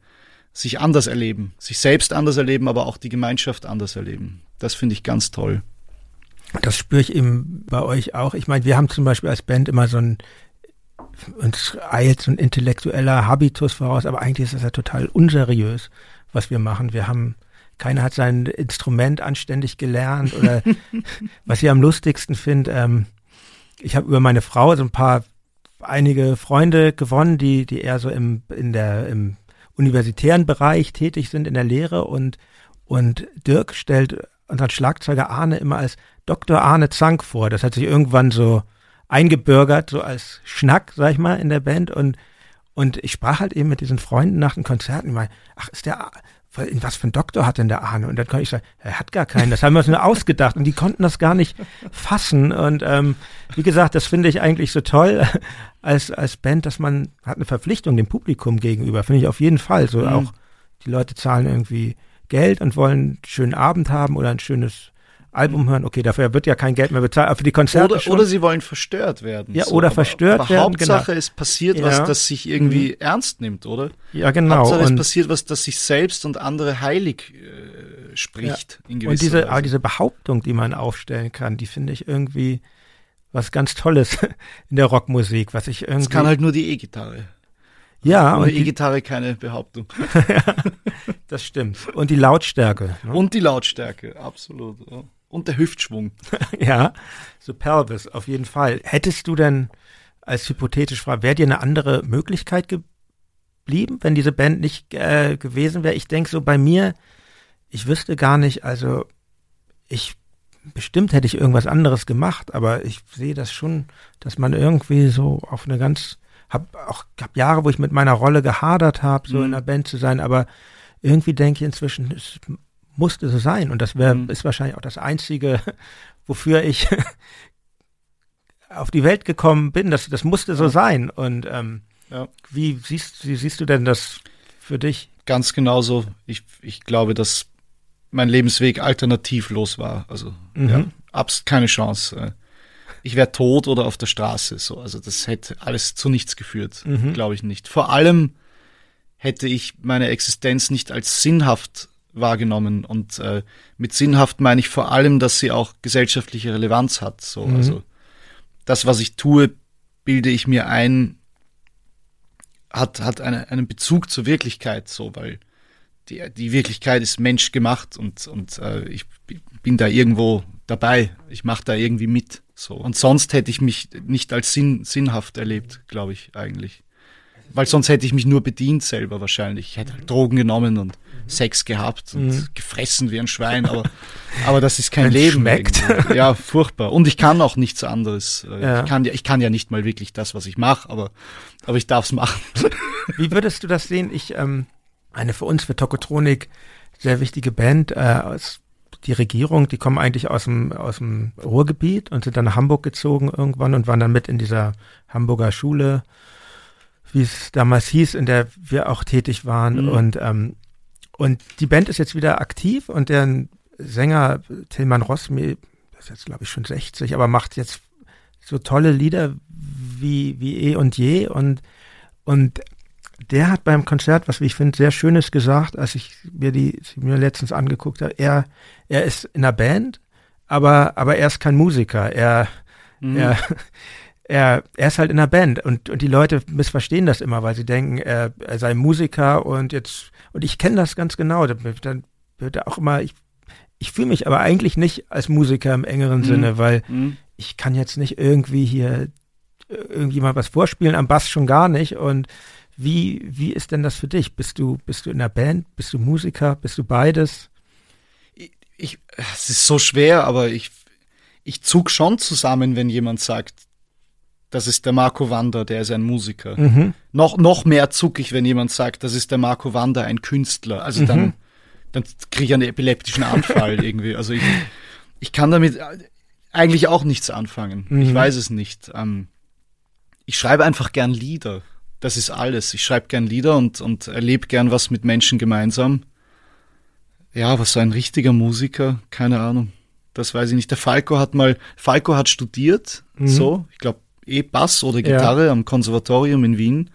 sich anders erleben, sich selbst anders erleben, aber auch die Gemeinschaft anders erleben. Das finde ich ganz toll. Das spüre ich eben bei euch auch. Ich meine, wir haben zum Beispiel als Band immer so ein, uns eilt so ein intellektueller Habitus voraus, aber eigentlich ist das ja total unseriös, was wir machen. Wir haben, keiner hat sein Instrument anständig gelernt oder was ich am lustigsten finde, ähm, ich habe über meine Frau so ein paar, einige Freunde gewonnen, die, die eher so im, in der, im universitären Bereich tätig sind in der Lehre und, und Dirk stellt unseren Schlagzeuger Arne immer als Dr. Arne Zank vor. Das hat sich irgendwann so eingebürgert, so als Schnack, sag ich mal, in der Band. Und, und ich sprach halt eben mit diesen Freunden nach den Konzerten immer, ach, ist der, was für ein Doktor hat denn der Arne? Und dann konnte ich sagen, er hat gar keinen, das haben wir uns nur ausgedacht. Und die konnten das gar nicht fassen. Und ähm, wie gesagt, das finde ich eigentlich so toll als, als Band, dass man hat eine Verpflichtung dem Publikum gegenüber, finde ich auf jeden Fall. So mhm. auch die Leute zahlen irgendwie Geld und wollen einen schönen Abend haben oder ein schönes Album hören, okay, dafür wird ja kein Geld mehr bezahlt, aber für die Konzerte oder, schon. Oder sie wollen verstört werden. Ja, so. oder verstört aber, aber werden. Hauptsache, genau. es passiert was, das sich irgendwie mhm. ernst nimmt, oder? Ja, genau. Hauptsache, und es passiert was, das sich selbst und andere heilig äh, spricht. Ja. In und diese, Weise. aber diese Behauptung, die man aufstellen kann, die finde ich irgendwie was ganz Tolles in der Rockmusik, was ich irgendwie. Es kann halt nur die E-Gitarre. Ja. Ohne E-Gitarre keine Behauptung. ja, das stimmt. Und die Lautstärke. Ne? Und die Lautstärke, absolut. Ja. Und der Hüftschwung. ja, so Pelvis, auf jeden Fall. Hättest du denn als hypothetisch Frage, wäre dir eine andere Möglichkeit geblieben, wenn diese Band nicht äh, gewesen wäre? Ich denke so bei mir, ich wüsste gar nicht, also ich bestimmt hätte ich irgendwas anderes gemacht, aber ich sehe das schon, dass man irgendwie so auf eine ganz hab auch gab Jahre, wo ich mit meiner Rolle gehadert habe, so mhm. in einer Band zu sein, aber irgendwie denke ich inzwischen, es musste so sein und das wäre mhm. ist wahrscheinlich auch das einzige, wofür ich auf die Welt gekommen bin. Das das musste so sein und ähm, ja. wie siehst wie siehst du denn das für dich? Ganz genauso. Ich ich glaube, dass mein Lebensweg alternativlos war. Also mhm. ja, absolut keine Chance ich wäre tot oder auf der Straße. So, also das hätte alles zu nichts geführt, mhm. glaube ich nicht. Vor allem hätte ich meine Existenz nicht als sinnhaft wahrgenommen und äh, mit sinnhaft meine ich vor allem, dass sie auch gesellschaftliche Relevanz hat. So, mhm. also das, was ich tue, bilde ich mir ein, hat hat eine, einen Bezug zur Wirklichkeit. So, weil die die Wirklichkeit ist menschgemacht und und äh, ich bin da irgendwo dabei. Ich mache da irgendwie mit. So. Und sonst hätte ich mich nicht als sinn, sinnhaft erlebt, glaube ich, eigentlich. Weil sonst hätte ich mich nur bedient selber wahrscheinlich. Ich hätte halt Drogen genommen und Sex gehabt und mhm. gefressen wie ein Schwein, aber, aber das ist kein Wenn's Leben. Schmeckt. Irgendwie. Ja, furchtbar. Und ich kann auch nichts anderes. Ja. Ich, kann ja, ich kann ja nicht mal wirklich das, was ich mache, aber, aber ich darf es machen. Wie würdest du das sehen? Ich, ähm, eine für uns, für Tokotronik, sehr wichtige Band äh, aus die Regierung, die kommen eigentlich aus dem, aus dem Ruhrgebiet und sind dann nach Hamburg gezogen irgendwann und waren dann mit in dieser Hamburger Schule, wie es damals hieß, in der wir auch tätig waren. Mhm. Und, ähm, und die Band ist jetzt wieder aktiv und der Sänger Tilman Rossmi, ist jetzt glaube ich schon 60, aber macht jetzt so tolle Lieder wie, wie eh und je und, und der hat beim Konzert, was ich finde, sehr Schönes gesagt, als ich mir die mir letztens angeguckt habe. Er, er ist in einer Band, aber, aber er ist kein Musiker. Er, mhm. er, er, er ist halt in einer Band und, und die Leute missverstehen das immer, weil sie denken, er, er sei Musiker und jetzt, und ich kenne das ganz genau. Dann wird auch immer, ich, ich fühle mich aber eigentlich nicht als Musiker im engeren mhm. Sinne, weil mhm. ich kann jetzt nicht irgendwie hier irgendwie mal was vorspielen, am Bass schon gar nicht und Wie, wie ist denn das für dich? Bist du, bist du in der Band? Bist du Musiker? Bist du beides? Ich, ich es ist so schwer, aber ich, ich zug schon zusammen, wenn jemand sagt, das ist der Marco Wander, der ist ein Musiker. Mhm. Noch, noch mehr zuck ich, wenn jemand sagt, das ist der Marco Wander, ein Künstler. Also mhm. dann, dann kriege ich einen epileptischen Anfall irgendwie. Also ich, ich kann damit eigentlich auch nichts anfangen. Mhm. Ich weiß es nicht. Ähm, ich schreibe einfach gern Lieder. Das ist alles. Ich schreibe gern Lieder und, und erlebe gern was mit Menschen gemeinsam. Ja, was so ein richtiger Musiker, keine Ahnung. Das weiß ich nicht. Der Falco hat mal, Falco hat studiert, mhm. so, ich glaube, eh Bass oder Gitarre ja. am Konservatorium in Wien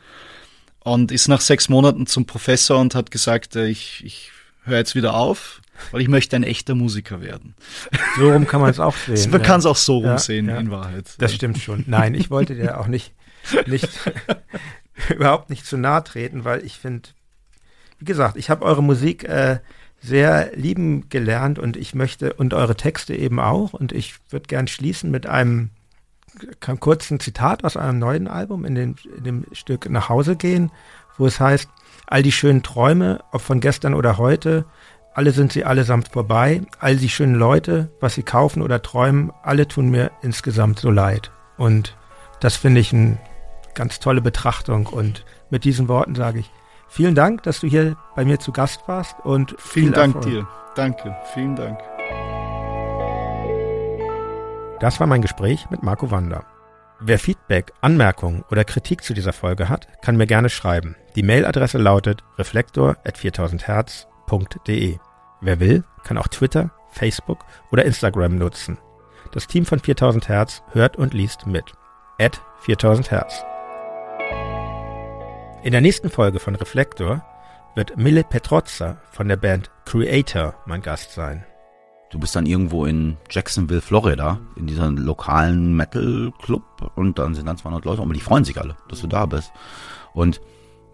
und ist nach sechs Monaten zum Professor und hat gesagt, äh, ich, ich höre jetzt wieder auf, weil ich möchte ein echter Musiker werden. So rum kann man es auch sehen. man ja. kann es auch so rum ja, sehen, in Wahrheit. Das stimmt schon. Nein, ich wollte dir auch nicht, nicht überhaupt nicht zu nahe treten, weil ich finde, wie gesagt, ich habe eure Musik äh, sehr lieben gelernt und ich möchte und eure Texte eben auch und ich würde gern schließen mit einem kurzen Zitat aus einem neuen Album in dem, in dem Stück Nach Hause gehen, wo es heißt, all die schönen Träume, ob von gestern oder heute, alle sind sie allesamt vorbei, all die schönen Leute, was sie kaufen oder träumen, alle tun mir insgesamt so leid. Und das finde ich eine ganz tolle Betrachtung und mit diesen Worten sage ich, Vielen Dank, dass du hier bei mir zu Gast warst und vielen Dank Erfolg. dir. Danke, vielen Dank. Das war mein Gespräch mit Marco Wander. Wer Feedback, Anmerkungen oder Kritik zu dieser Folge hat, kann mir gerne schreiben. Die Mailadresse lautet reflektor@4000herz.de. Wer will, kann auch Twitter, Facebook oder Instagram nutzen. Das Team von 4000 Hertz hört und liest mit. At 4000 Hertz. In der nächsten Folge von Reflektor wird Mille Petrozza von der Band Creator mein Gast sein. Du bist dann irgendwo in Jacksonville, Florida, in diesem lokalen Metal-Club und dann sind dann 200 Leute und die freuen sich alle, dass du da bist. Und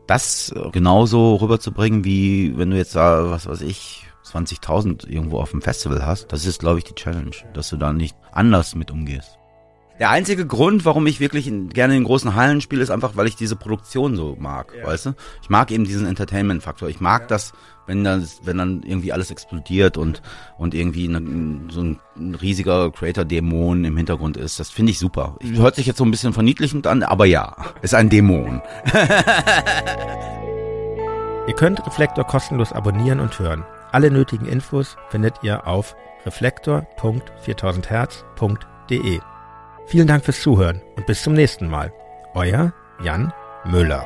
das genauso rüberzubringen, wie wenn du jetzt da, was weiß ich, 20.000 irgendwo auf dem Festival hast, das ist, glaube ich, die Challenge, dass du da nicht anders mit umgehst. Der einzige Grund, warum ich wirklich gerne in großen Hallen spiele, ist einfach, weil ich diese Produktion so mag, ja. weißt du? Ich mag eben diesen Entertainment-Faktor. Ich mag ja. das, wenn dann, wenn dann irgendwie alles explodiert und, und irgendwie eine, so ein, ein riesiger Creator-Dämon im Hintergrund ist. Das finde ich super. Hört sich jetzt so ein bisschen verniedlichend an, aber ja, ist ein Dämon. ihr könnt Reflektor kostenlos abonnieren und hören. Alle nötigen Infos findet ihr auf reflektor.4000herz.de. Vielen Dank fürs Zuhören und bis zum nächsten Mal. Euer Jan Müller.